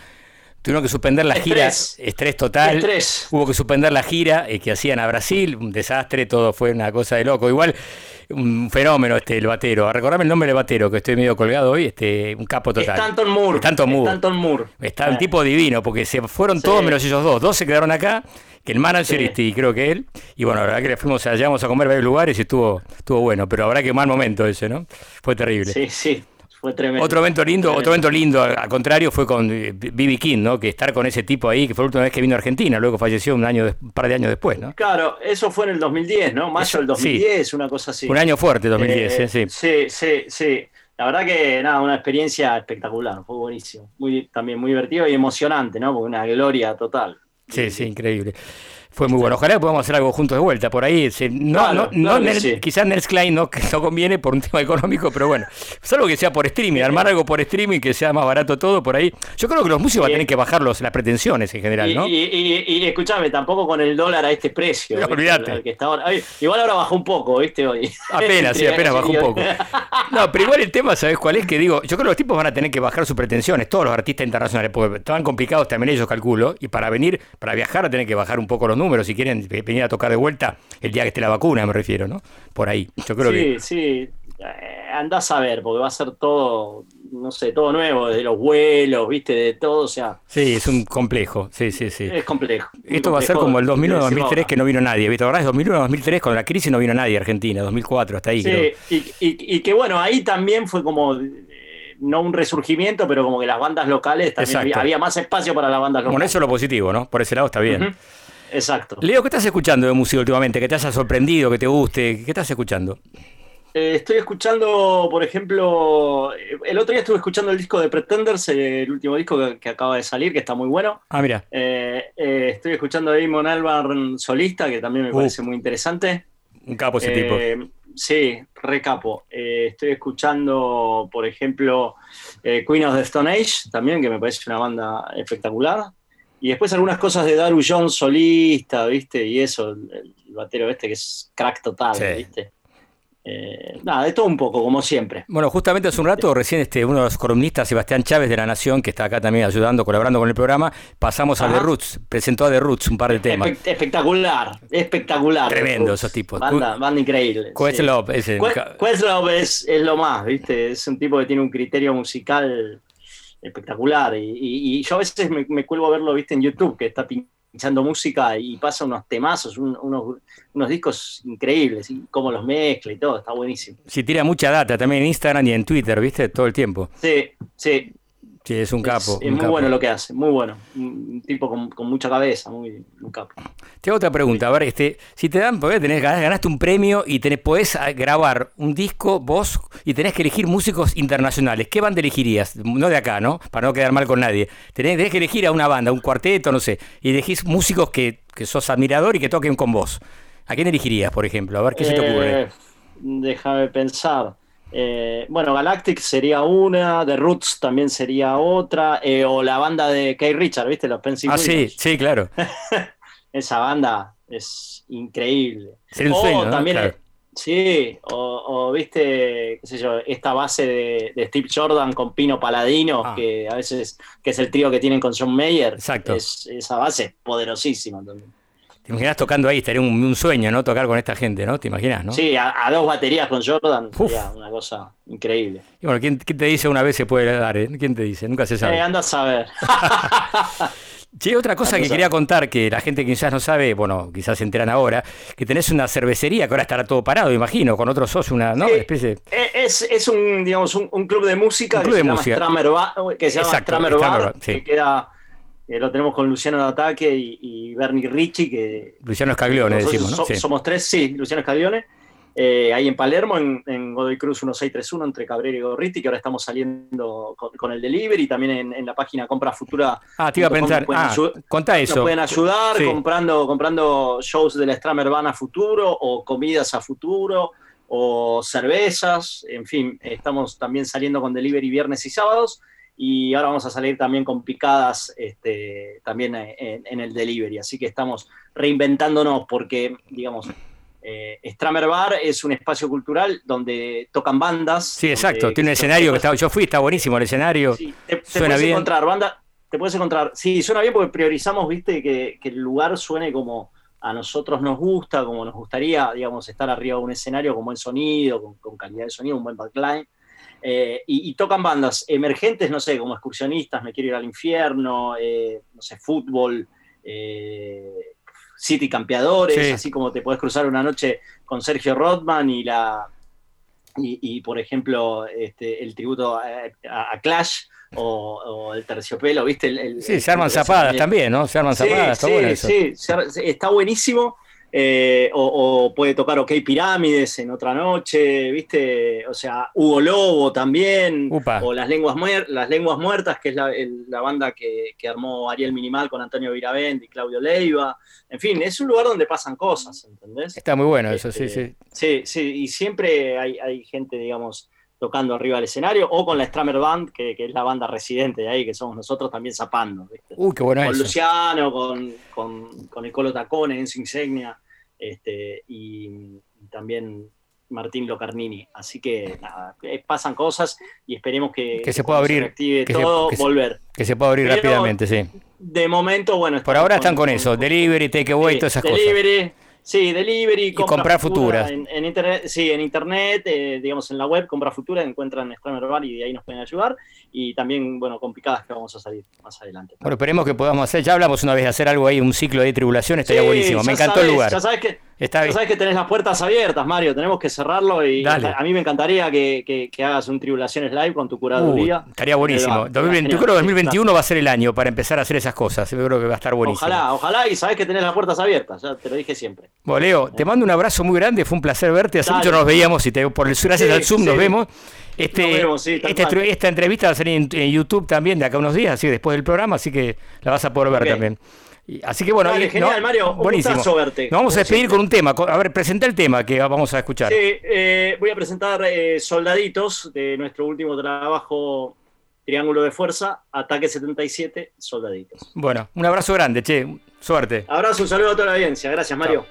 S2: Tuvieron que suspender la gira,
S19: Estrés.
S2: estrés total.
S19: Estrés.
S2: Hubo que suspender la gira eh, que hacían a Brasil, un desastre, todo fue una cosa de loco. Igual, un fenómeno este, el batero. Recordame el nombre del batero, que estoy medio colgado hoy, este, un capo total.
S19: Stanton Moore.
S2: Stanton Moore.
S19: Stanton Moore.
S2: Está un
S19: Eh.
S2: tipo divino, porque se fueron
S19: Sí.
S2: todos menos ellos dos. Dos se quedaron acá, que el manager
S19: Sí.
S2: este, y creo que él. Y bueno, la verdad que le fuimos allá, llegamos a comer varios lugares y estuvo, estuvo bueno. Pero habrá que mal momento ese, ¿no? Fue terrible.
S19: Sí, sí, fue tremendo.
S2: Otro evento lindo,
S19: Tremendo.
S2: otro evento lindo, al contrario, fue con B.B. King, ¿no? Que estar con ese tipo ahí, que fue la última vez que vino a Argentina, luego falleció un año, un par de años después, ¿no?
S19: Claro, eso fue en el 2010, ¿no? Mayo del 2010, una cosa así.
S2: Un año fuerte, 2010,
S19: Eh,
S2: sí.
S19: Sí, sí, sí. La verdad que nada, una experiencia espectacular, fue buenísimo. Muy, también muy divertido y emocionante, ¿no? Porque una gloria total.
S2: Sí, sí, increíble. Fue muy bueno. Ojalá podamos hacer algo juntos de vuelta por ahí. No,
S19: Claro,
S2: no,
S19: claro
S2: no
S19: sí.
S2: Quizás Nels Klein no, no conviene por un tema económico, pero bueno. Salvo que sea por streaming, armar algo por streaming que sea más barato todo por ahí. Yo creo que los músicos van a tener que bajar los, las pretensiones en general,
S19: Y,
S2: ¿no?
S19: y, y- escúchame, tampoco con el dólar a este precio.
S2: Olvídate.
S19: Al que está ahora. Ay, igual ahora bajó un poco, ¿viste? Hoy.
S2: Apenas, sí, apenas bajó un poco. No, pero igual el tema, ¿sabes cuál es? Que digo, yo creo que los tipos van a tener que bajar sus pretensiones, todos los artistas internacionales, porque estaban complicados también ellos, calculo, y para venir, para viajar, van a tener que bajar un poco los números si quieren venir a tocar de vuelta el día que esté la vacuna, me refiero, ¿no? Por ahí. Yo creo
S19: sí,
S2: que.
S19: sí. Eh, andás a ver, porque va a ser todo, no sé, todo nuevo, desde los vuelos, ¿viste? De todo, o sea,
S2: Sí, es un complejo, sí, sí, sí.
S19: es complejo.
S2: Esto va a ser como el 2001-2003
S19: Decimos,
S2: que no vino nadie. ¿Viste? ¿Verdad? Es 2001-2003 con la crisis no vino nadie a Argentina, 2004 hasta ahí.
S19: Sí,
S2: creo.
S19: y, y- y que bueno, ahí también fue como, eh, no un resurgimiento, pero como que las bandas locales también había, más espacio para las bandas
S2: Bueno,
S19: locales.
S2: eso es lo positivo, ¿no? Por ese lado está bien.
S19: Ujú. Exacto.
S2: Leo, ¿qué estás escuchando de música últimamente? Que te haya sorprendido, que te guste. ¿Qué estás escuchando?
S19: Eh, estoy escuchando, por ejemplo, eh, el otro día estuve escuchando el disco de Pretenders, el último disco que, que acaba de salir, que está muy bueno.
S2: Ah, mira.
S19: Eh, eh, estoy escuchando a Damon Albarn solista, que también me
S2: Uh.
S19: parece muy interesante.
S2: Un capo ese
S19: Eh, Sí, recapo. Estoy escuchando, por ejemplo, Queen of the Stone Age, también, que me parece una banda espectacular. Y después algunas cosas de Daru Jones solista, ¿viste? Y eso, el, el batero este que es crack total,
S2: Sí.
S19: ¿viste? Eh, nada, de todo un poco, como siempre.
S2: Bueno, justamente hace un rato, recién este, uno de los columnistas, Sebastián Chávez de La Nación, que está acá también ayudando, colaborando con el programa, pasamos a. The Roots, presentó a The Roots un par de temas.
S19: Espe- espectacular, espectacular.
S2: Tremendo esos tipos.
S19: Banda, banda increíble.
S2: Questlove, ese.
S19: Que- Questlove es, es lo más, ¿viste? Es un tipo que tiene un criterio musical espectacular. Y, y- y yo a veces me, me cuelgo a verlo, ¿viste? En YouTube, que está pinchando música y pasa unos temazos, un- unos, unos discos increíbles, y cómo los mezcla y todo, está buenísimo.
S2: Sí, tira mucha data también en Instagram y en Twitter, ¿viste? Todo el tiempo.
S19: Sí, sí.
S2: Sí, es un capo.
S19: Es, es
S2: un
S19: muy
S2: capo.
S19: bueno lo que hace, muy bueno. Un, tipo con, con mucha cabeza, muy un capo.
S2: Te hago otra pregunta, a ver, este, si te dan, porque tenés, ganaste un premio y tenés, podés ah, grabar un disco vos y tenés que elegir músicos internacionales, ¿qué banda elegirías? No de acá, ¿no? Para no quedar mal con nadie. Tenés, tenés que elegir a una banda, un cuarteto, no sé, y elegís músicos que, que sos admirador y que toquen con vos. ¿A quién elegirías, por ejemplo? A ver, ¿qué se te ocurre?
S19: Eh, déjame pensar. Eh, bueno, Galactic sería una, The Roots también sería otra, eh, o la banda de Kay Richard, ¿viste? Los Pencil
S2: Ah, sí, sí, claro.
S19: Esa banda es increíble.
S2: Un
S19: O
S2: sueño, ¿no?
S19: también,
S2: Claro.
S19: sí, o, o, viste, qué sé yo, esta base de, de Steve Jordan con Pino Paladino,
S2: Ah.
S19: que a veces, que es el trío que tienen con John Mayer.
S2: Exacto.
S19: Es, esa base es poderosísima también.
S2: Te imaginas tocando ahí, estaría un, un sueño, ¿no? Tocar con esta gente, ¿no? ¿Te imaginas, no?
S19: Sí, a, a dos baterías con Jordan sería una cosa increíble.
S2: Y bueno, ¿quién, quién te dice una vez se puede dar? eh? ¿Quién te dice? Nunca se sabe.
S19: Eh, anda a saber.
S2: Sí, otra cosa que quería contar, que la gente quizás no sabe, bueno, quizás se enteran ahora, que tenés una cervecería que ahora estará todo parado, imagino, con otros socios, una ¿no? especie de...
S19: Eh, Es, es un, digamos, un, un club de música
S2: Un
S19: que se
S2: de
S19: llama
S2: música.
S19: Stramer Bar, que se llama
S2: Exacto,
S19: Stramer
S2: Stramer
S19: Bar,
S2: Bar, sí.
S19: que queda, eh, lo tenemos con Luciano de Ataque y, y Bernie Ricci, que
S2: Luciano
S19: socios
S2: decimos, ¿no?
S19: so-
S2: Sí.
S19: somos tres, sí, Luciano Escaglione, eh, ahí en Palermo, en, en Godoy Cruz 1631, entre Cabrera y Gorriti, que ahora estamos saliendo con, con el delivery, y también en, en la página Compra Futura.
S2: Ah, te iba a pensar, ah, contá eso.
S19: Nos pueden ayudar
S2: Sí.
S19: comprando, comprando shows de la Stramer Van a futuro o comidas a futuro o cervezas. En fin, estamos también saliendo con delivery viernes y sábados y ahora vamos a salir también con picadas este, también en, en el delivery. Así que estamos reinventándonos porque, digamos, eh, Stramer Bar es un espacio cultural donde tocan bandas.
S2: Sí, exacto, tiene un escenario que está, yo fui, está buenísimo el escenario,
S19: te, te
S2: suena
S19: puedes
S2: bien.
S19: encontrar banda, te puedes encontrar, sí, suena bien porque priorizamos, viste, que, que el lugar suene como a nosotros nos gusta, como nos gustaría, digamos, estar arriba de un escenario con buen sonido, con, con calidad de sonido, un buen backline. Eh, y, y tocan bandas emergentes, no sé, como excursionistas, Me Quiero Ir al Infierno, eh, no sé, fútbol, eh, City Campeadores,
S2: Sí.
S19: así como te puedes cruzar una noche con Sergio Rodman y la, y, y, por ejemplo, este, el tributo a, Clash o, o el terciopelo, ¿viste? El, el-
S2: Sí, se arman zapadas también, ¿no? Se arman
S19: Sí,
S2: zapadas, está
S19: sí,
S2: bueno eso.
S19: sí, se está buenísimo.
S20: Eh, o, o puede tocar OK Pirámides en otra noche, ¿viste? O sea, Hugo Lobo también,
S2: Upa.
S20: o Las Lenguas, Muer- Las Lenguas Muertas, que es la, el- la banda que, que armó Ariel Minimal con Antonio Viravent y Claudio Leiva. En fin, es un lugar donde pasan cosas, ¿entendés?
S2: Está muy bueno eso, sí,
S20: Este,
S2: sí.
S20: Sí, sí, y siempre hay, hay gente, digamos, tocando arriba del escenario, o con la Stramer Band, que, que es la banda residente de ahí, que somos nosotros también zapando, ¿viste?
S2: Uy, qué bueno
S20: con
S2: eso.
S20: Luciano, con, con, con el Colo Tacone, Enzo Insignia, este, y, también Martín Locarnini. Así que nada, eh, pasan cosas y esperemos que,
S2: Que se pueda abrir,
S20: reactive
S2: que se-
S20: todo,
S2: que se-
S20: volver.
S2: Que se pueda abrir
S20: Pero-
S2: rápidamente, sí.
S20: De momento, bueno.
S2: Por ahora están con eso, delivery, takeaway, todas esas cosas.
S20: Delivery, sí, delivery, compra
S2: comprar
S20: futura
S2: futuras.
S20: En, en internet, sí, en internet, eh, digamos en la web, compra futura, encuentran Stramer Bar y de ahí nos pueden ayudar. Y también, bueno, con picadas que vamos a salir más adelante.
S2: Bueno, esperemos que podamos hacer, ya hablamos una vez de hacer algo ahí, un ciclo de tribulación, estaría
S20: Sí,
S2: buenísimo. Me encantó el
S20: sabes-
S2: lugar.
S20: Ya sabes que,
S2: Está bien.
S20: sabes que tenés las puertas abiertas, Mario. Tenemos que cerrarlo y
S2: Dale.
S20: a mí me encantaría que, que- que hagas un Tribulaciones Live con tu curaduría.
S2: Uh, estaría buenísimo.
S20: Va,
S2: 2020 yo creo que 2021 va a ser el año para empezar a hacer esas cosas. Yo creo que va a estar buenísimo.
S20: Ojalá, ojalá, y sabes que tenés las puertas abiertas, ya te lo dije siempre.
S2: Bueno, Leo, te mando un abrazo muy grande, fue un placer verte. Hace
S20: Dale.
S2: mucho no nos veíamos y te, por el, gracias
S20: Sí,
S2: al Zoom nos vemos. Este,
S20: vemos, sí, tal
S2: esta, entrevista va a salir en, en YouTube también de acá a unos días, así después del programa, así que la vas a poder ver también. Así que bueno,
S20: genial, Mario, un
S2: buenísimo.
S20: verte,
S2: Nos vamos a despedir
S20: siempre.
S2: con un tema. A ver, presenta el tema que vamos a escuchar.
S20: Sí, eh, voy a presentar eh, Soldaditos de nuestro último trabajo, Triángulo de Fuerza, Ataque 77, Soldaditos.
S2: Bueno, un abrazo grande, che. Suerte.
S20: Abrazo, un saludo a toda la audiencia. Gracias, Mario.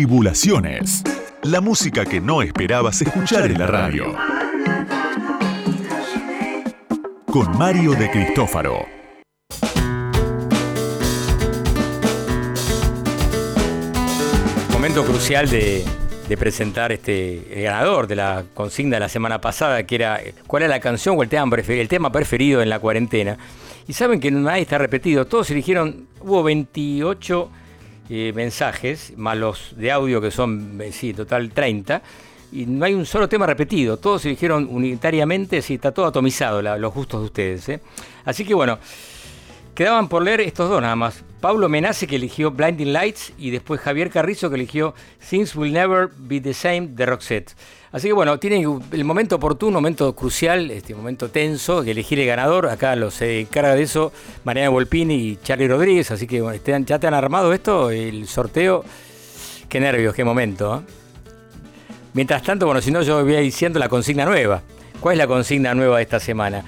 S1: Tribulaciones. La música que no esperabas escuchar en la radio. Con Mario de Cristófaro.
S2: Momento crucial de, presentar este el ganador de la consigna de la semana pasada, que era cuál era la canción o el tema preferido, el tema preferido en la cuarentena. Y saben que nadie está repetido, todos eligieron, hubo 28 mensajes, más los de audio que son, sí, total 30, y no hay un solo tema repetido, todos eligieron unitariamente, sí, está todo atomizado los gustos de ustedes. ¿eh? Así que bueno, quedaban por leer estos dos nada más. Pablo Menace que eligió Blinding Lights y después Javier Carrizo que eligió Things Will Never Be the Same de Roxette. Así que bueno, tienen el momento oportuno, momento crucial, este momento tenso, de elegir el ganador. Acá los encarga de eso Mariana Volpini y Charlie Rodríguez. Así que bueno, este- ya te han armado esto, el sorteo. Qué nervios, qué momento. ¿eh? Mientras tanto, bueno, si no, yo voy diciendo la consigna nueva. ¿Cuál es la consigna nueva de esta semana?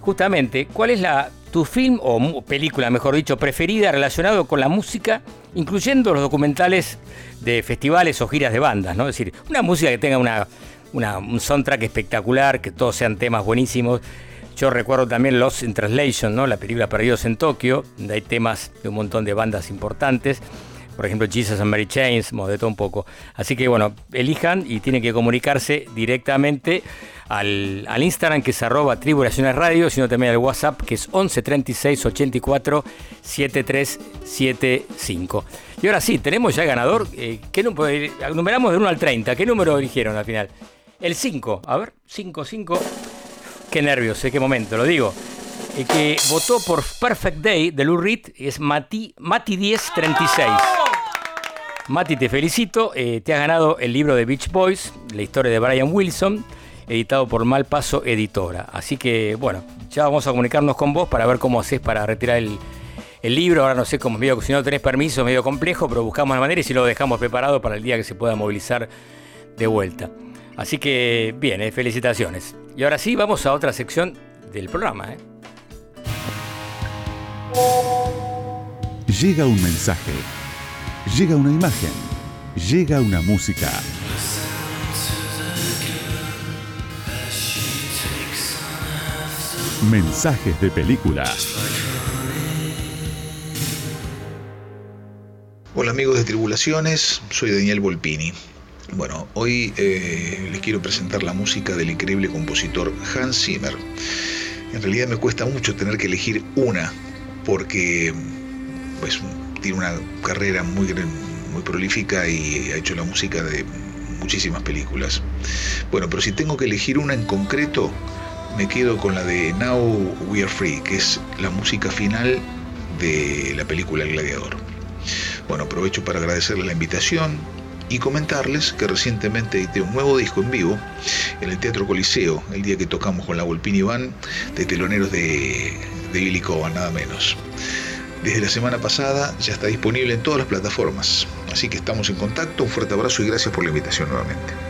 S2: Justamente, ¿cuál es la tu film o película, mejor dicho, preferida relacionado con la música, incluyendo los documentales de festivales o giras de bandas, ¿no? Es decir, una música que tenga una, una- un soundtrack espectacular, que todos sean temas buenísimos. Yo recuerdo también Lost in Translation, ¿no? La película Perdidos en Tokio, donde hay temas de un montón de bandas importantes por ejemplo, Jesus and Mary Chains, todo un poco. Así que bueno, elijan y tienen que comunicarse directamente al, al Instagram que es arroba Tribulaciones Radio, sino también al WhatsApp que es 11 36 84 7375. Y ahora sí, tenemos ya ganador. Eh, ¿qué eh, numeramos de 1 al 30. ¿Qué número eligieron al final? El 5. A ver, 5, 5. Qué nervios, eh, qué momento, lo digo. El que votó por Perfect Day de Lou Reed es Mati, Mati 1036. Mati, te felicito. eh, te has ganado el libro de Beach Boys, la historia de Brian Wilson, editado por Malpaso Editora. Así que, bueno, ya vamos a comunicarnos con vos para ver cómo haces para retirar el, libro. Ahora no sé cómo, medio, si no tenés permiso, medio complejo, pero buscamos la manera y si lo dejamos preparado para el día que se pueda movilizar de vuelta. Así que, bien, eh, felicitaciones. Y ahora sí, vamos a otra sección del programa. ¿eh?
S1: Llega un mensaje. Llega una imagen. Llega una música. Mensajes de película.
S21: Hola amigos de Tribulaciones, soy Daniel Volpini. Bueno, hoy eh, les quiero presentar la música del increíble compositor Hans Zimmer. En realidad me cuesta mucho tener que elegir una, porque pues, tiene una carrera muy, muy prolífica y ha hecho la música de muchísimas películas. Bueno, pero si tengo que elegir una en concreto, me quedo con la de Now We Are Free, que es la música final de la película El Gladiador. Bueno, aprovecho para agradecerles la invitación y comentarles que recientemente edité un nuevo disco en vivo en el Teatro Coliseo, el día que tocamos con la Volpini Band de teloneros de, de Billy Coban, nada menos. Desde la semana pasada ya está disponible en todas las plataformas, así que estamos en contacto, un fuerte abrazo y gracias por la invitación nuevamente.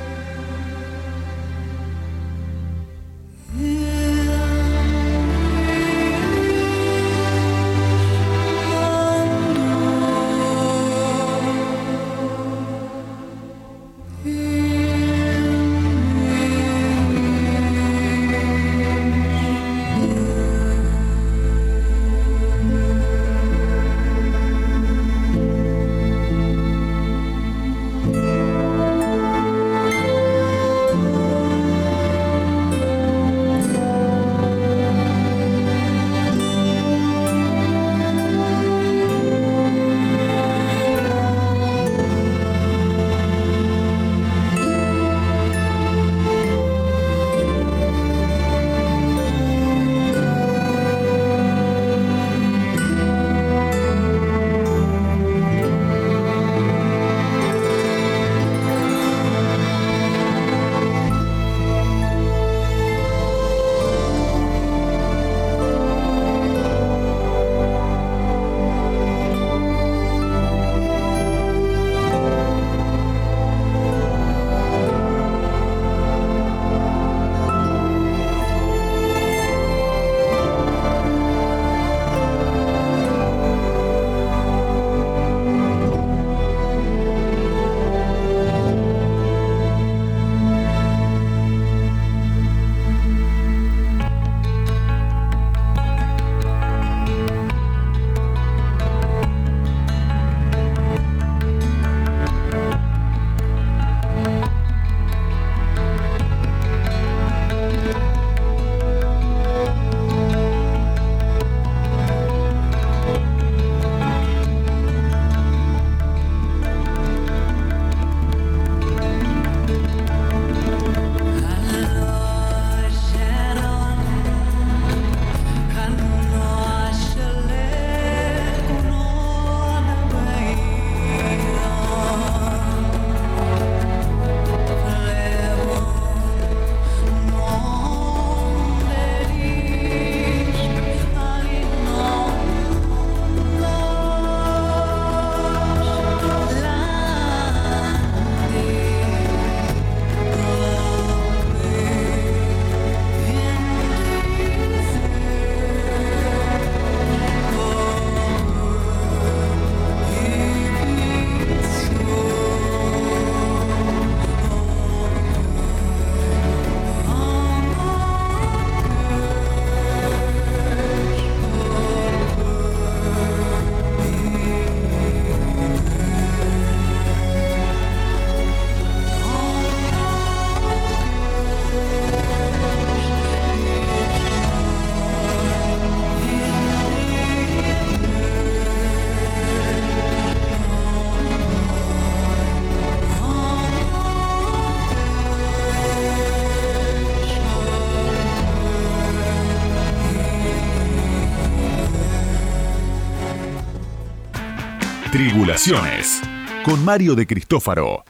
S1: Tribulaciones. Con Mario de Cristófaro.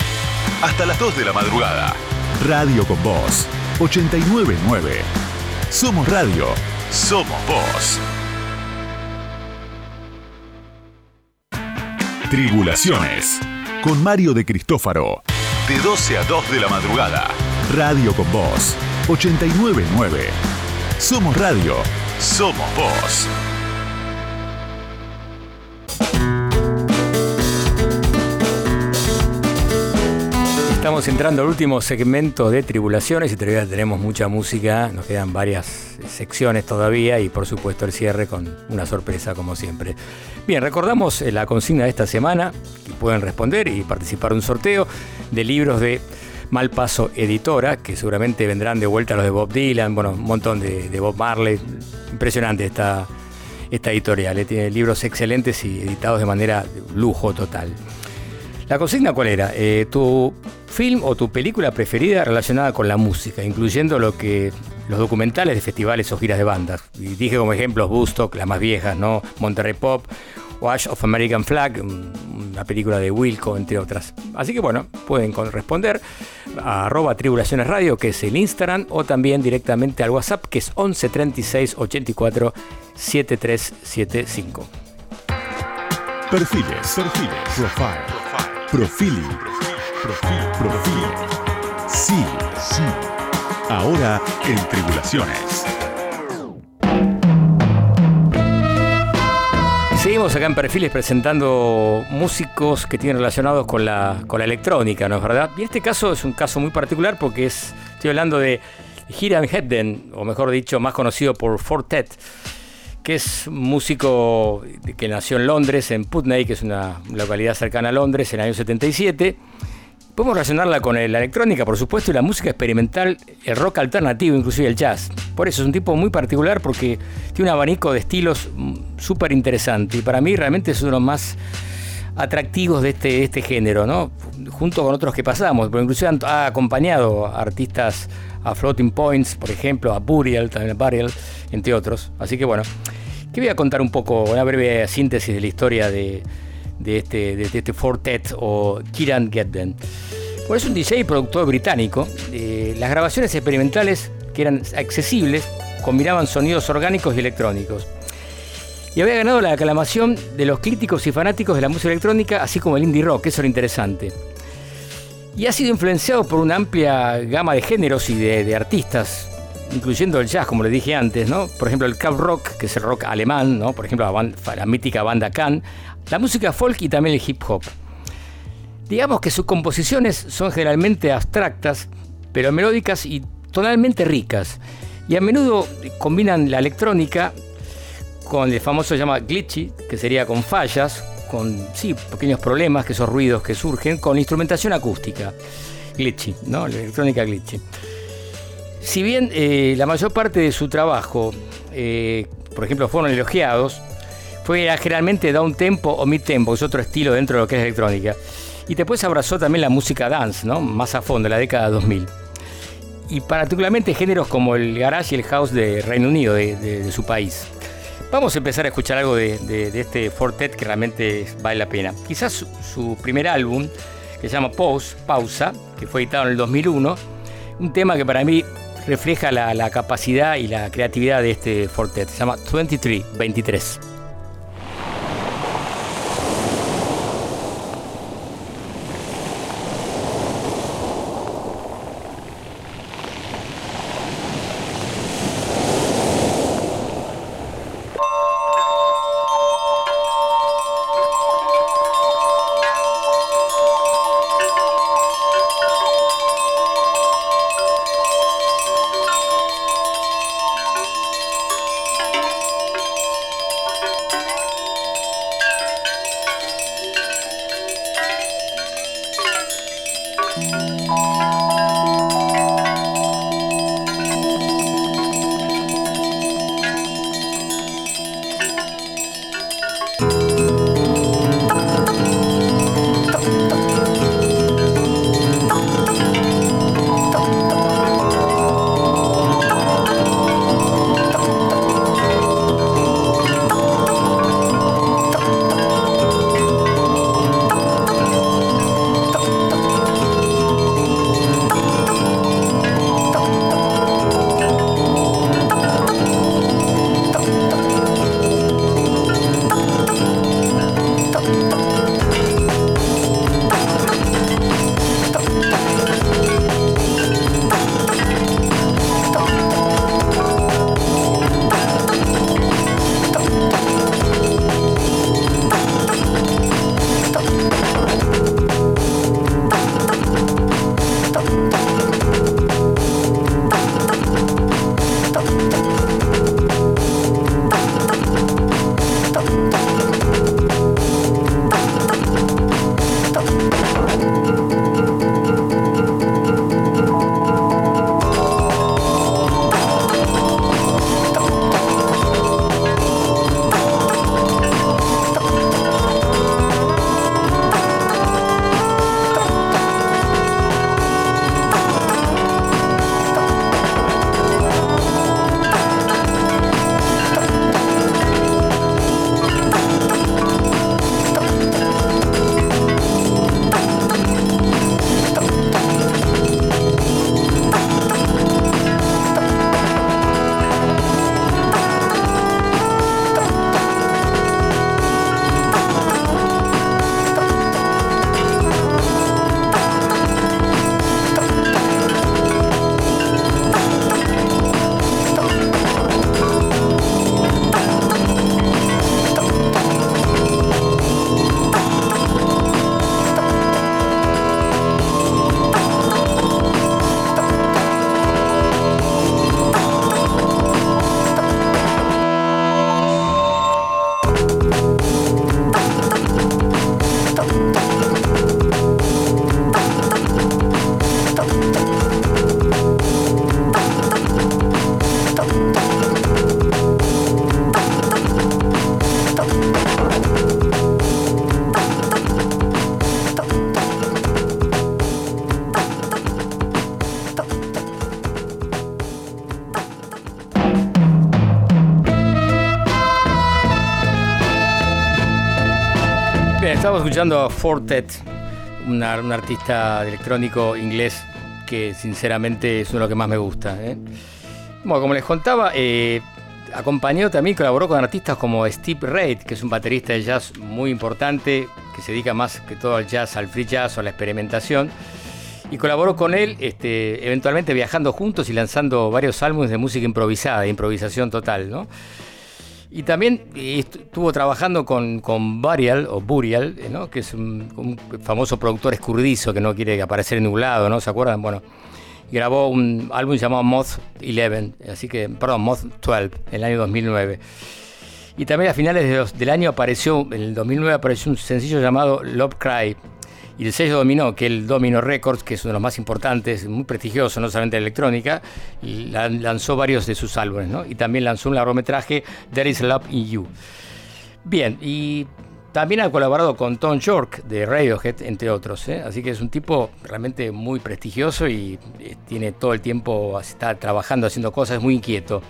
S1: Hasta las 2 de la madrugada. Radio con Voz. 899. Somos Radio. Somos Voz. Tribulaciones. Con Mario de Cristófaro. De 12 a 2 de la madrugada. Radio con Voz. 899. Somos Radio. Somos Voz.
S2: Estamos entrando al último segmento de Tribulaciones y todavía tenemos mucha música, nos quedan varias secciones todavía y por supuesto el cierre con una sorpresa como siempre. Bien, recordamos eh, la consigna de esta semana, que pueden responder y participar en un sorteo de libros de Malpaso Editora, que seguramente vendrán de vuelta los de Bob Dylan, bueno, un montón de, de Bob Marley, impresionante esta, esta editorial, eh, tiene libros excelentes y editados de manera lujo total. La consigna cuál era? Eh, tu film o tu película preferida relacionada con la música, incluyendo lo que los documentales de festivales o giras de bandas. Y dije como ejemplos Woodstock, las más viejas, ¿no? Monterrey Pop, Wash of American Flag, una película de Wilco, entre otras. Así que bueno, pueden responder a arroba tribulaciones radio, que es el Instagram, o también directamente al WhatsApp, que es 11 36 84 7375.
S1: Perfiles, perfiles, profile, profiling, profil, profil. Sí, sí. Ahora en Tribulaciones.
S2: Seguimos acá en Perfiles presentando músicos que tienen relacionados con la, con la electrónica, ¿no es verdad? Y este caso es un caso muy particular porque es, estoy hablando de Hiram Hebden, o mejor dicho, más conocido por Fortet, es un músico que nació en Londres, en Putney, que es una localidad cercana a Londres, en el año 77. Podemos relacionarla con la electrónica, por supuesto, y la música experimental, el rock alternativo, inclusive el jazz. Por eso es un tipo muy particular porque tiene un abanico de estilos súper interesante y para mí realmente es uno de los más atractivos de este, de este género, ¿no? Junto con otros que pasamos, porque inclusive ha acompañado a artistas a Floating Points, por ejemplo, a Burial, también a Burial, entre otros. Así que bueno, que voy a contar un poco, una breve síntesis de la historia de, de este, de, este Fortet o Kieran Gedden. Bueno, es un DJ y productor británico. Eh, las grabaciones experimentales, que eran accesibles, combinaban sonidos orgánicos y electrónicos. Y había ganado la aclamación de los críticos y fanáticos de la música electrónica, así como el indie rock, eso es lo interesante. Y ha sido influenciado por una amplia gama de géneros y de, de artistas, incluyendo el jazz, como le dije antes, ¿no? Por ejemplo, el club rock, que es el rock alemán, ¿no? Por ejemplo, la, banda- la mítica banda Can, la música folk y también el hip hop. Digamos que sus composiciones son generalmente abstractas, pero melódicas y tonalmente ricas. Y a menudo combinan la electrónica con el famoso llama glitchy, que sería con fallas, con sí, pequeños problemas, que esos ruidos que surgen, con instrumentación acústica. Glitchy, ¿no? La electrónica glitchy. Si bien eh, la mayor parte de su trabajo, eh, por ejemplo, fueron elogiados, fue generalmente down tempo o mid tempo, es otro estilo dentro de lo que es electrónica. Y después abrazó también la música dance, ¿no? más a fondo, la década 2000. Y particularmente géneros como el garage y el house de Reino Unido, de, de- de su país. Vamos a empezar a escuchar algo de, de- de este Fortet que realmente vale la pena. Quizás su, su primer álbum, que se llama Pause, Pausa, que fue editado en el 2001, un tema que para mí refleja la, capacidad y la creatividad de este Fortet. Se llama 23, 23. Estamos escuchando a Fortet, un artista electrónico inglés que sinceramente es uno de los que más me gusta. ¿eh? Bueno, como les contaba, eh, acompañó también, colaboró con artistas como Steve Reid, que es un baterista de jazz muy importante, que se dedica más que todo al jazz, al free jazz o a la experimentación. Y colaboró con él, este, eventualmente viajando juntos y lanzando varios álbumes de música improvisada, de improvisación total, ¿no? Y también eh, estuvo trabajando con, con Burial, o Burial, eh, ¿no? que es un, un famoso productor escurridizo que no quiere aparecer nublado, ¿no? ¿Se acuerdan? Bueno, grabó un álbum llamado Moth 11, así que, perdón, Moth 12, en el año 2009. Y también a finales de los- del año apareció, en el 2009 apareció un sencillo llamado Love Cry. Y el sello Dominó, que el Domino Records, que es uno de los más importantes, muy prestigioso, no solamente de electrónica, lanzó varios de sus álbumes, ¿no? Y también lanzó un largometraje, There is Love in You. Bien, y también ha colaborado con Tom York de Radiohead, entre otros. ¿eh? Así que es un tipo realmente muy prestigioso y eh, tiene todo el tiempo, está trabajando, haciendo cosas, es muy inquieto.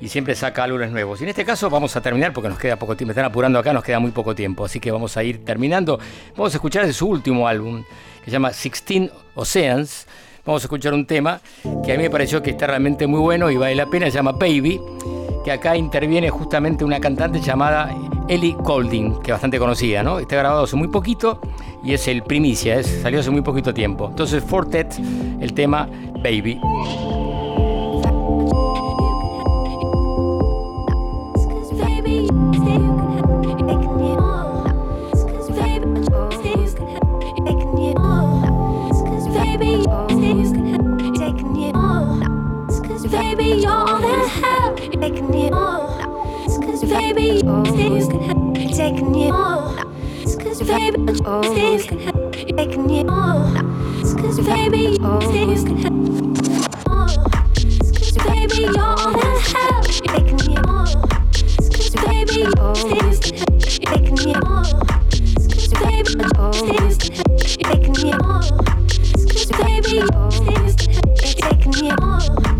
S2: Y siempre saca álbumes nuevos. Y en este caso vamos a terminar porque nos queda poco tiempo. Me están apurando acá, nos queda muy poco tiempo. Así que vamos a ir terminando. Vamos a escuchar de su último álbum, que se llama Sixteen Oceans. Vamos a escuchar un tema que a mí me pareció que está realmente muy bueno y vale la pena. Se llama Baby que acá interviene justamente una cantante llamada Ellie Golding, que es bastante conocida, ¿no? Está grabado hace muy poquito y es el primicia, salió hace muy poquito tiempo. Entonces, Fortet, el tema Baby.
S22: Baby, you're all that help taking you on. Cause baby, you can help taking you on. Cause baby, you can help taking you on. Cause baby, you can help on. Cause baby, you're all that help taking you on. Cause baby, you can help taking you on. Cause baby, you can help taking you on. Cause baby, you can help taking you on.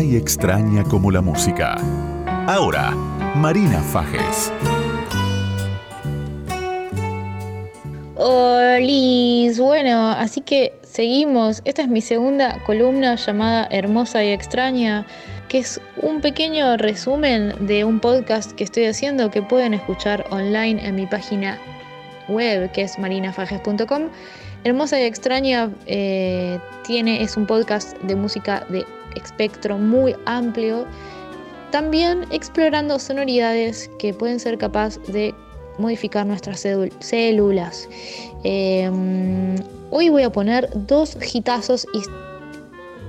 S1: Y extraña como la música. Ahora, Marina Fajes.
S5: Olis, bueno, así que seguimos. Esta es mi segunda columna llamada Hermosa y extraña, que es un pequeño resumen de un podcast que estoy haciendo que pueden escuchar online en mi página web, que es marinafajes.com. Hermosa y extraña eh, tiene, es un podcast de música de espectro muy amplio, también explorando sonoridades que pueden ser capaz de modificar nuestras células. Eh, hoy voy a poner dos hitazos his-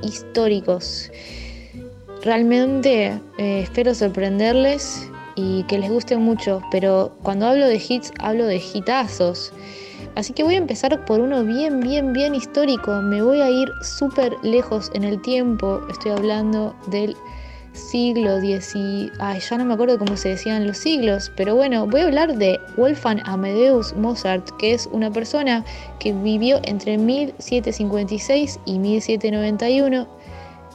S5: históricos. Realmente eh, espero sorprenderles y que les guste mucho, pero cuando hablo de hits hablo de hitazos. Así que voy a empezar por uno bien, bien, bien histórico. Me voy a ir súper lejos en el tiempo. Estoy hablando del siglo XIX, ay, ya no me acuerdo cómo se decían los siglos, pero bueno, voy a hablar de Wolfgang Amadeus Mozart, que es una persona que vivió entre 1756 y 1791.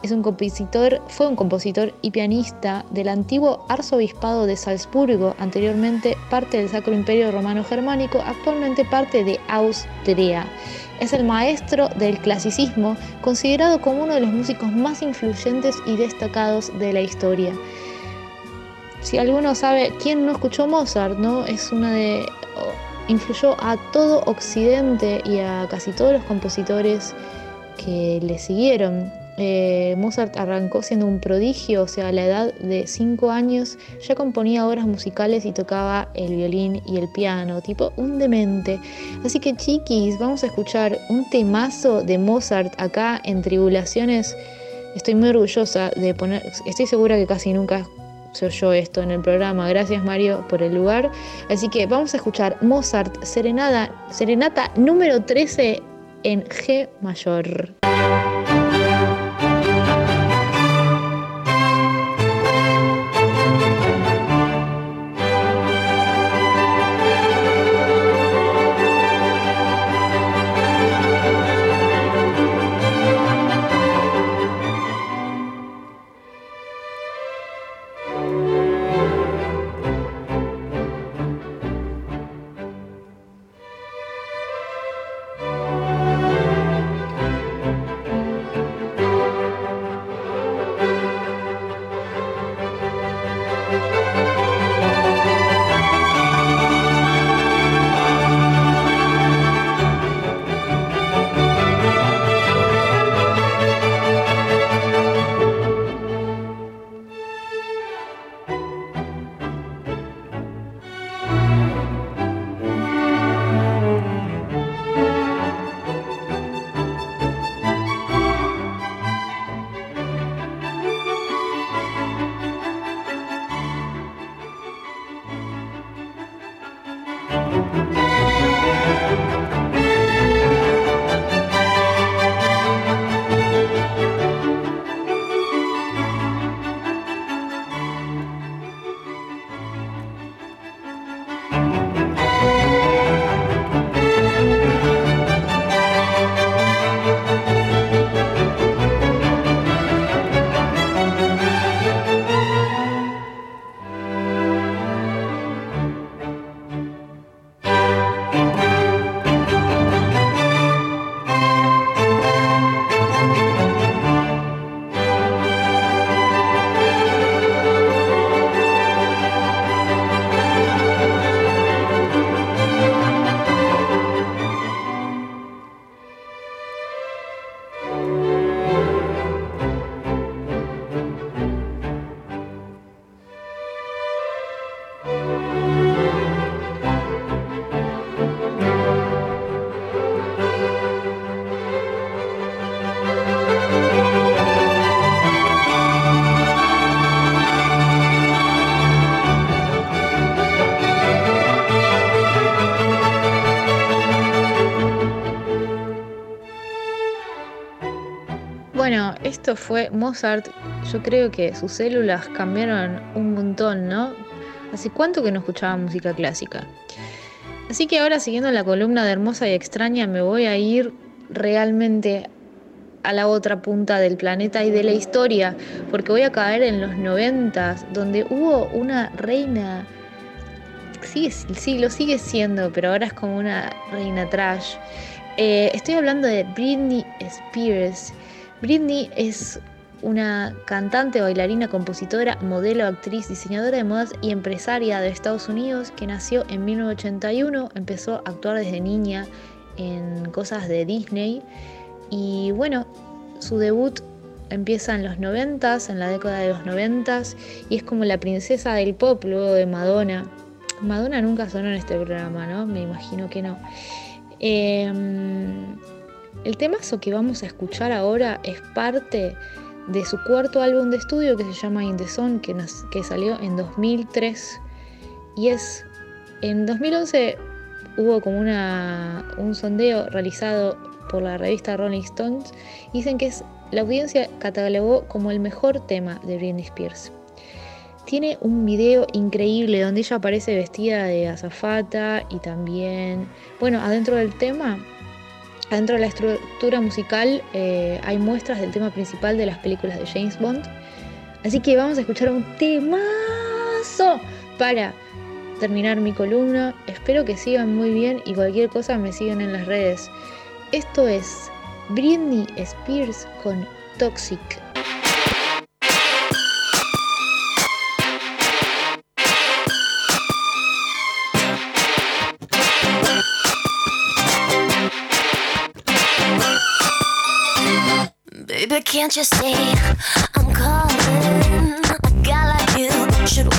S5: Es un compositor, fue un compositor y pianista del antiguo arzobispado de Salzburgo, anteriormente parte del Sacro Imperio Romano Germánico, actualmente parte de Austria. Es el maestro del clasicismo, considerado como uno de los músicos más influyentes y destacados de la historia. Si alguno sabe quién no escuchó Mozart, ¿no? Es una de influyó a todo Occidente y a casi todos los compositores que le siguieron. Eh, Mozart arrancó siendo un prodigio, o sea, a la edad de 5 años ya componía obras musicales y tocaba el violín y el piano, tipo un demente. Así que chiquis, vamos a escuchar un temazo de Mozart acá en Tribulaciones. Estoy muy orgullosa de poner, estoy segura que casi nunca se oyó esto en el programa. Gracias Mario por el lugar. Así que vamos a escuchar Mozart Serenata número 13 en G mayor. Fue Mozart. Yo creo que sus células cambiaron un montón, ¿no? ¿Hace cuánto que no escuchaba música clásica? Así que ahora siguiendo la columna de Hermosa y Extraña me voy a ir realmente a la otra punta del planeta y de la historia, porque voy a caer en los noventas, donde hubo una reina, sí, lo sigue siendo, pero ahora es como una reina trash. Eh, estoy hablando de Britney Spears. Britney es una cantante, bailarina, compositora, modelo, actriz, diseñadora de modas y empresaria de Estados Unidos que nació en 1981, empezó a actuar desde niña en cosas de Disney y bueno, su debut empieza en los 90, en la década de los 90 y es como la princesa del pop luego de Madonna. Madonna nunca sonó en este programa, ¿no? Me imagino que no. Eh, el temazo que vamos a escuchar ahora es parte de su cuarto álbum de estudio que se llama In the que, salió en 2003. Y es. En 2011 hubo como un sondeo realizado por la revista Rolling Stones. Dicen que es la audiencia catalogó como el mejor tema de Britney Spears. Tiene un video increíble donde ella aparece vestida de azafata y también, bueno, adentro del tema, adentro de la estructura musical eh, hay muestras del tema principal de las películas de James Bond. Así que vamos a escuchar un temazo para terminar mi columna. Espero que sigan muy bien y cualquier cosa me siguen en las redes. Esto es Britney Spears con Toxic.
S22: Can't you see I'm calling? A guy like you should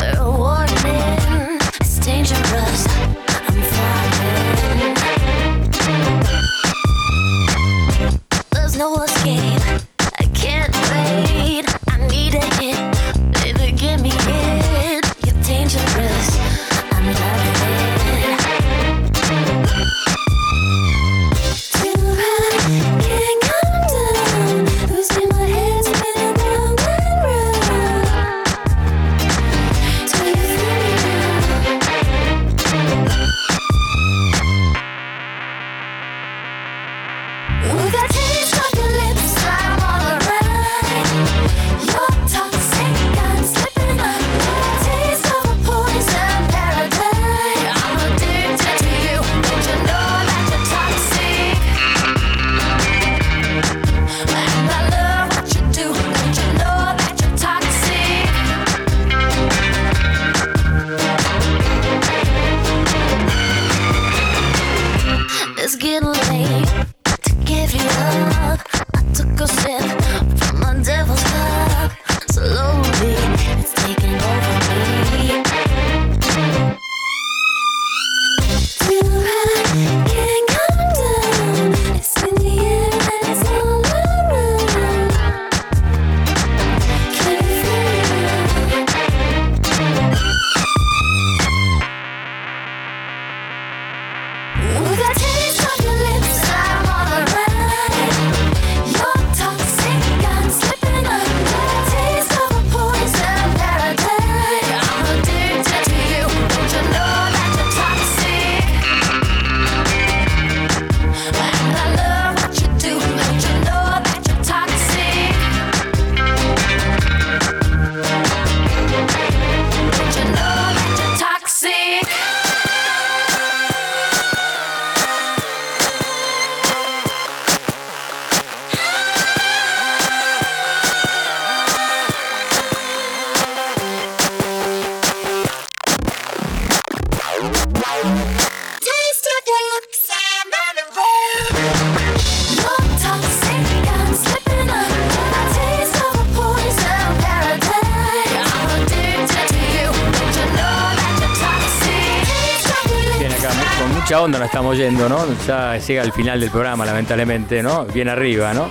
S2: estamos yendo, ¿no? Ya llega el final del programa, lamentablemente, ¿no? Bien arriba, ¿no?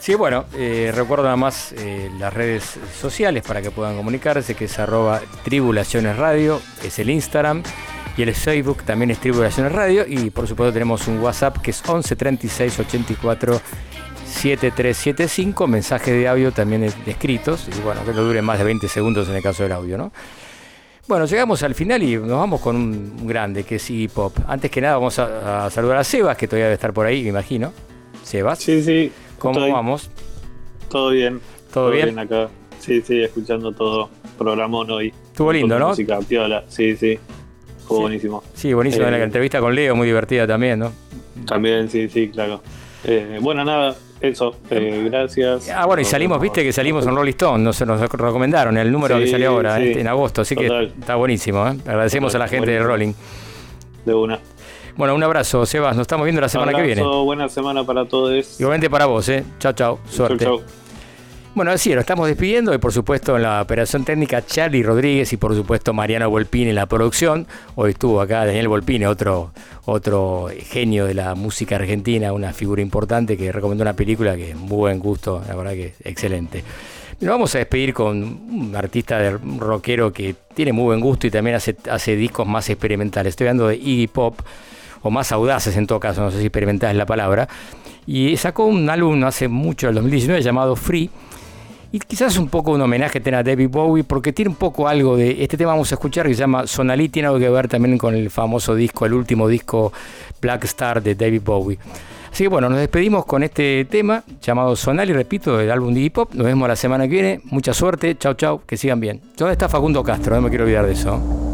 S2: Sí, bueno, eh, recuerdo nada más eh, las redes sociales para que puedan comunicarse, que es arroba tribulaciones radio, es el Instagram, y el Facebook también es tribulaciones radio, y por supuesto tenemos un WhatsApp que es 11 36 84 7375, mensajes de audio también es- escritos, y bueno, que no dure más de 20 segundos en el caso del audio, ¿no? Bueno, llegamos al final y nos vamos con un grande que es Iggy Pop. Antes que nada vamos a, a saludar a Sebas, que todavía debe estar por ahí, me imagino. Sebas.
S3: Sí, sí.
S2: ¿Cómo
S3: estoy.
S2: vamos?
S3: Todo bien.
S2: ¿Todo bien?
S3: acá. Sí, sí, escuchando todo. Programón hoy.
S2: Estuvo lindo, ¿no?
S3: Música piola. Sí, sí. Fue buenísimo.
S2: Sí, buenísimo.
S3: Eh,
S2: la entrevista con Leo, muy divertida también, ¿no?
S3: También, sí, sí, claro. Eh, bueno, nada, eso. eh, gracias.
S2: Ah, bueno, y salimos, viste que salimos en Rolling Stone, nos, nos recomendaron el número
S3: Sí,
S2: que salió ahora,
S3: sí.
S2: este, en agosto, así
S3: Total.
S2: que está buenísimo, ¿eh? Agradecemos
S3: Total,
S2: a la gente de
S3: buenísimo.
S2: Rolling.
S3: De una.
S2: Bueno, un abrazo, Sebas, nos estamos viendo la semana que viene.
S3: Buena semana para todos.
S2: Igualmente para vos, ¿eh? Chao, chao, suerte.
S3: Chau, chau.
S2: Bueno, así nos estamos despidiendo y por supuesto en la operación técnica Charlie Rodríguez y por supuesto Mariano Volpini en la producción. Hoy estuvo acá Daniel Volpini, otro, otro genio de la música argentina, una figura importante que recomendó una película que muy buen gusto, la verdad que excelente. Nos vamos a despedir con un artista de rockero que tiene muy buen gusto y también hace, discos más experimentales. Estoy hablando de Iggy Pop,
S23: o más audaces en todo caso, no sé si experimentada es la palabra. Y sacó un álbum hace mucho, el 2019, llamado Free. Y quizás un poco un homenaje tenga a David Bowie, porque tiene un poco algo de. Este tema vamos a escuchar que se llama Sonali, tiene algo que ver también con el famoso disco, el último disco Black Star de David Bowie. Así que bueno, nos despedimos con este tema llamado Sonali, repito, del álbum Diggy Pop. Nos vemos la semana que viene. Mucha suerte, chau chau, que sigan bien. ¿Dónde está Facundo Castro? No me quiero olvidar de eso.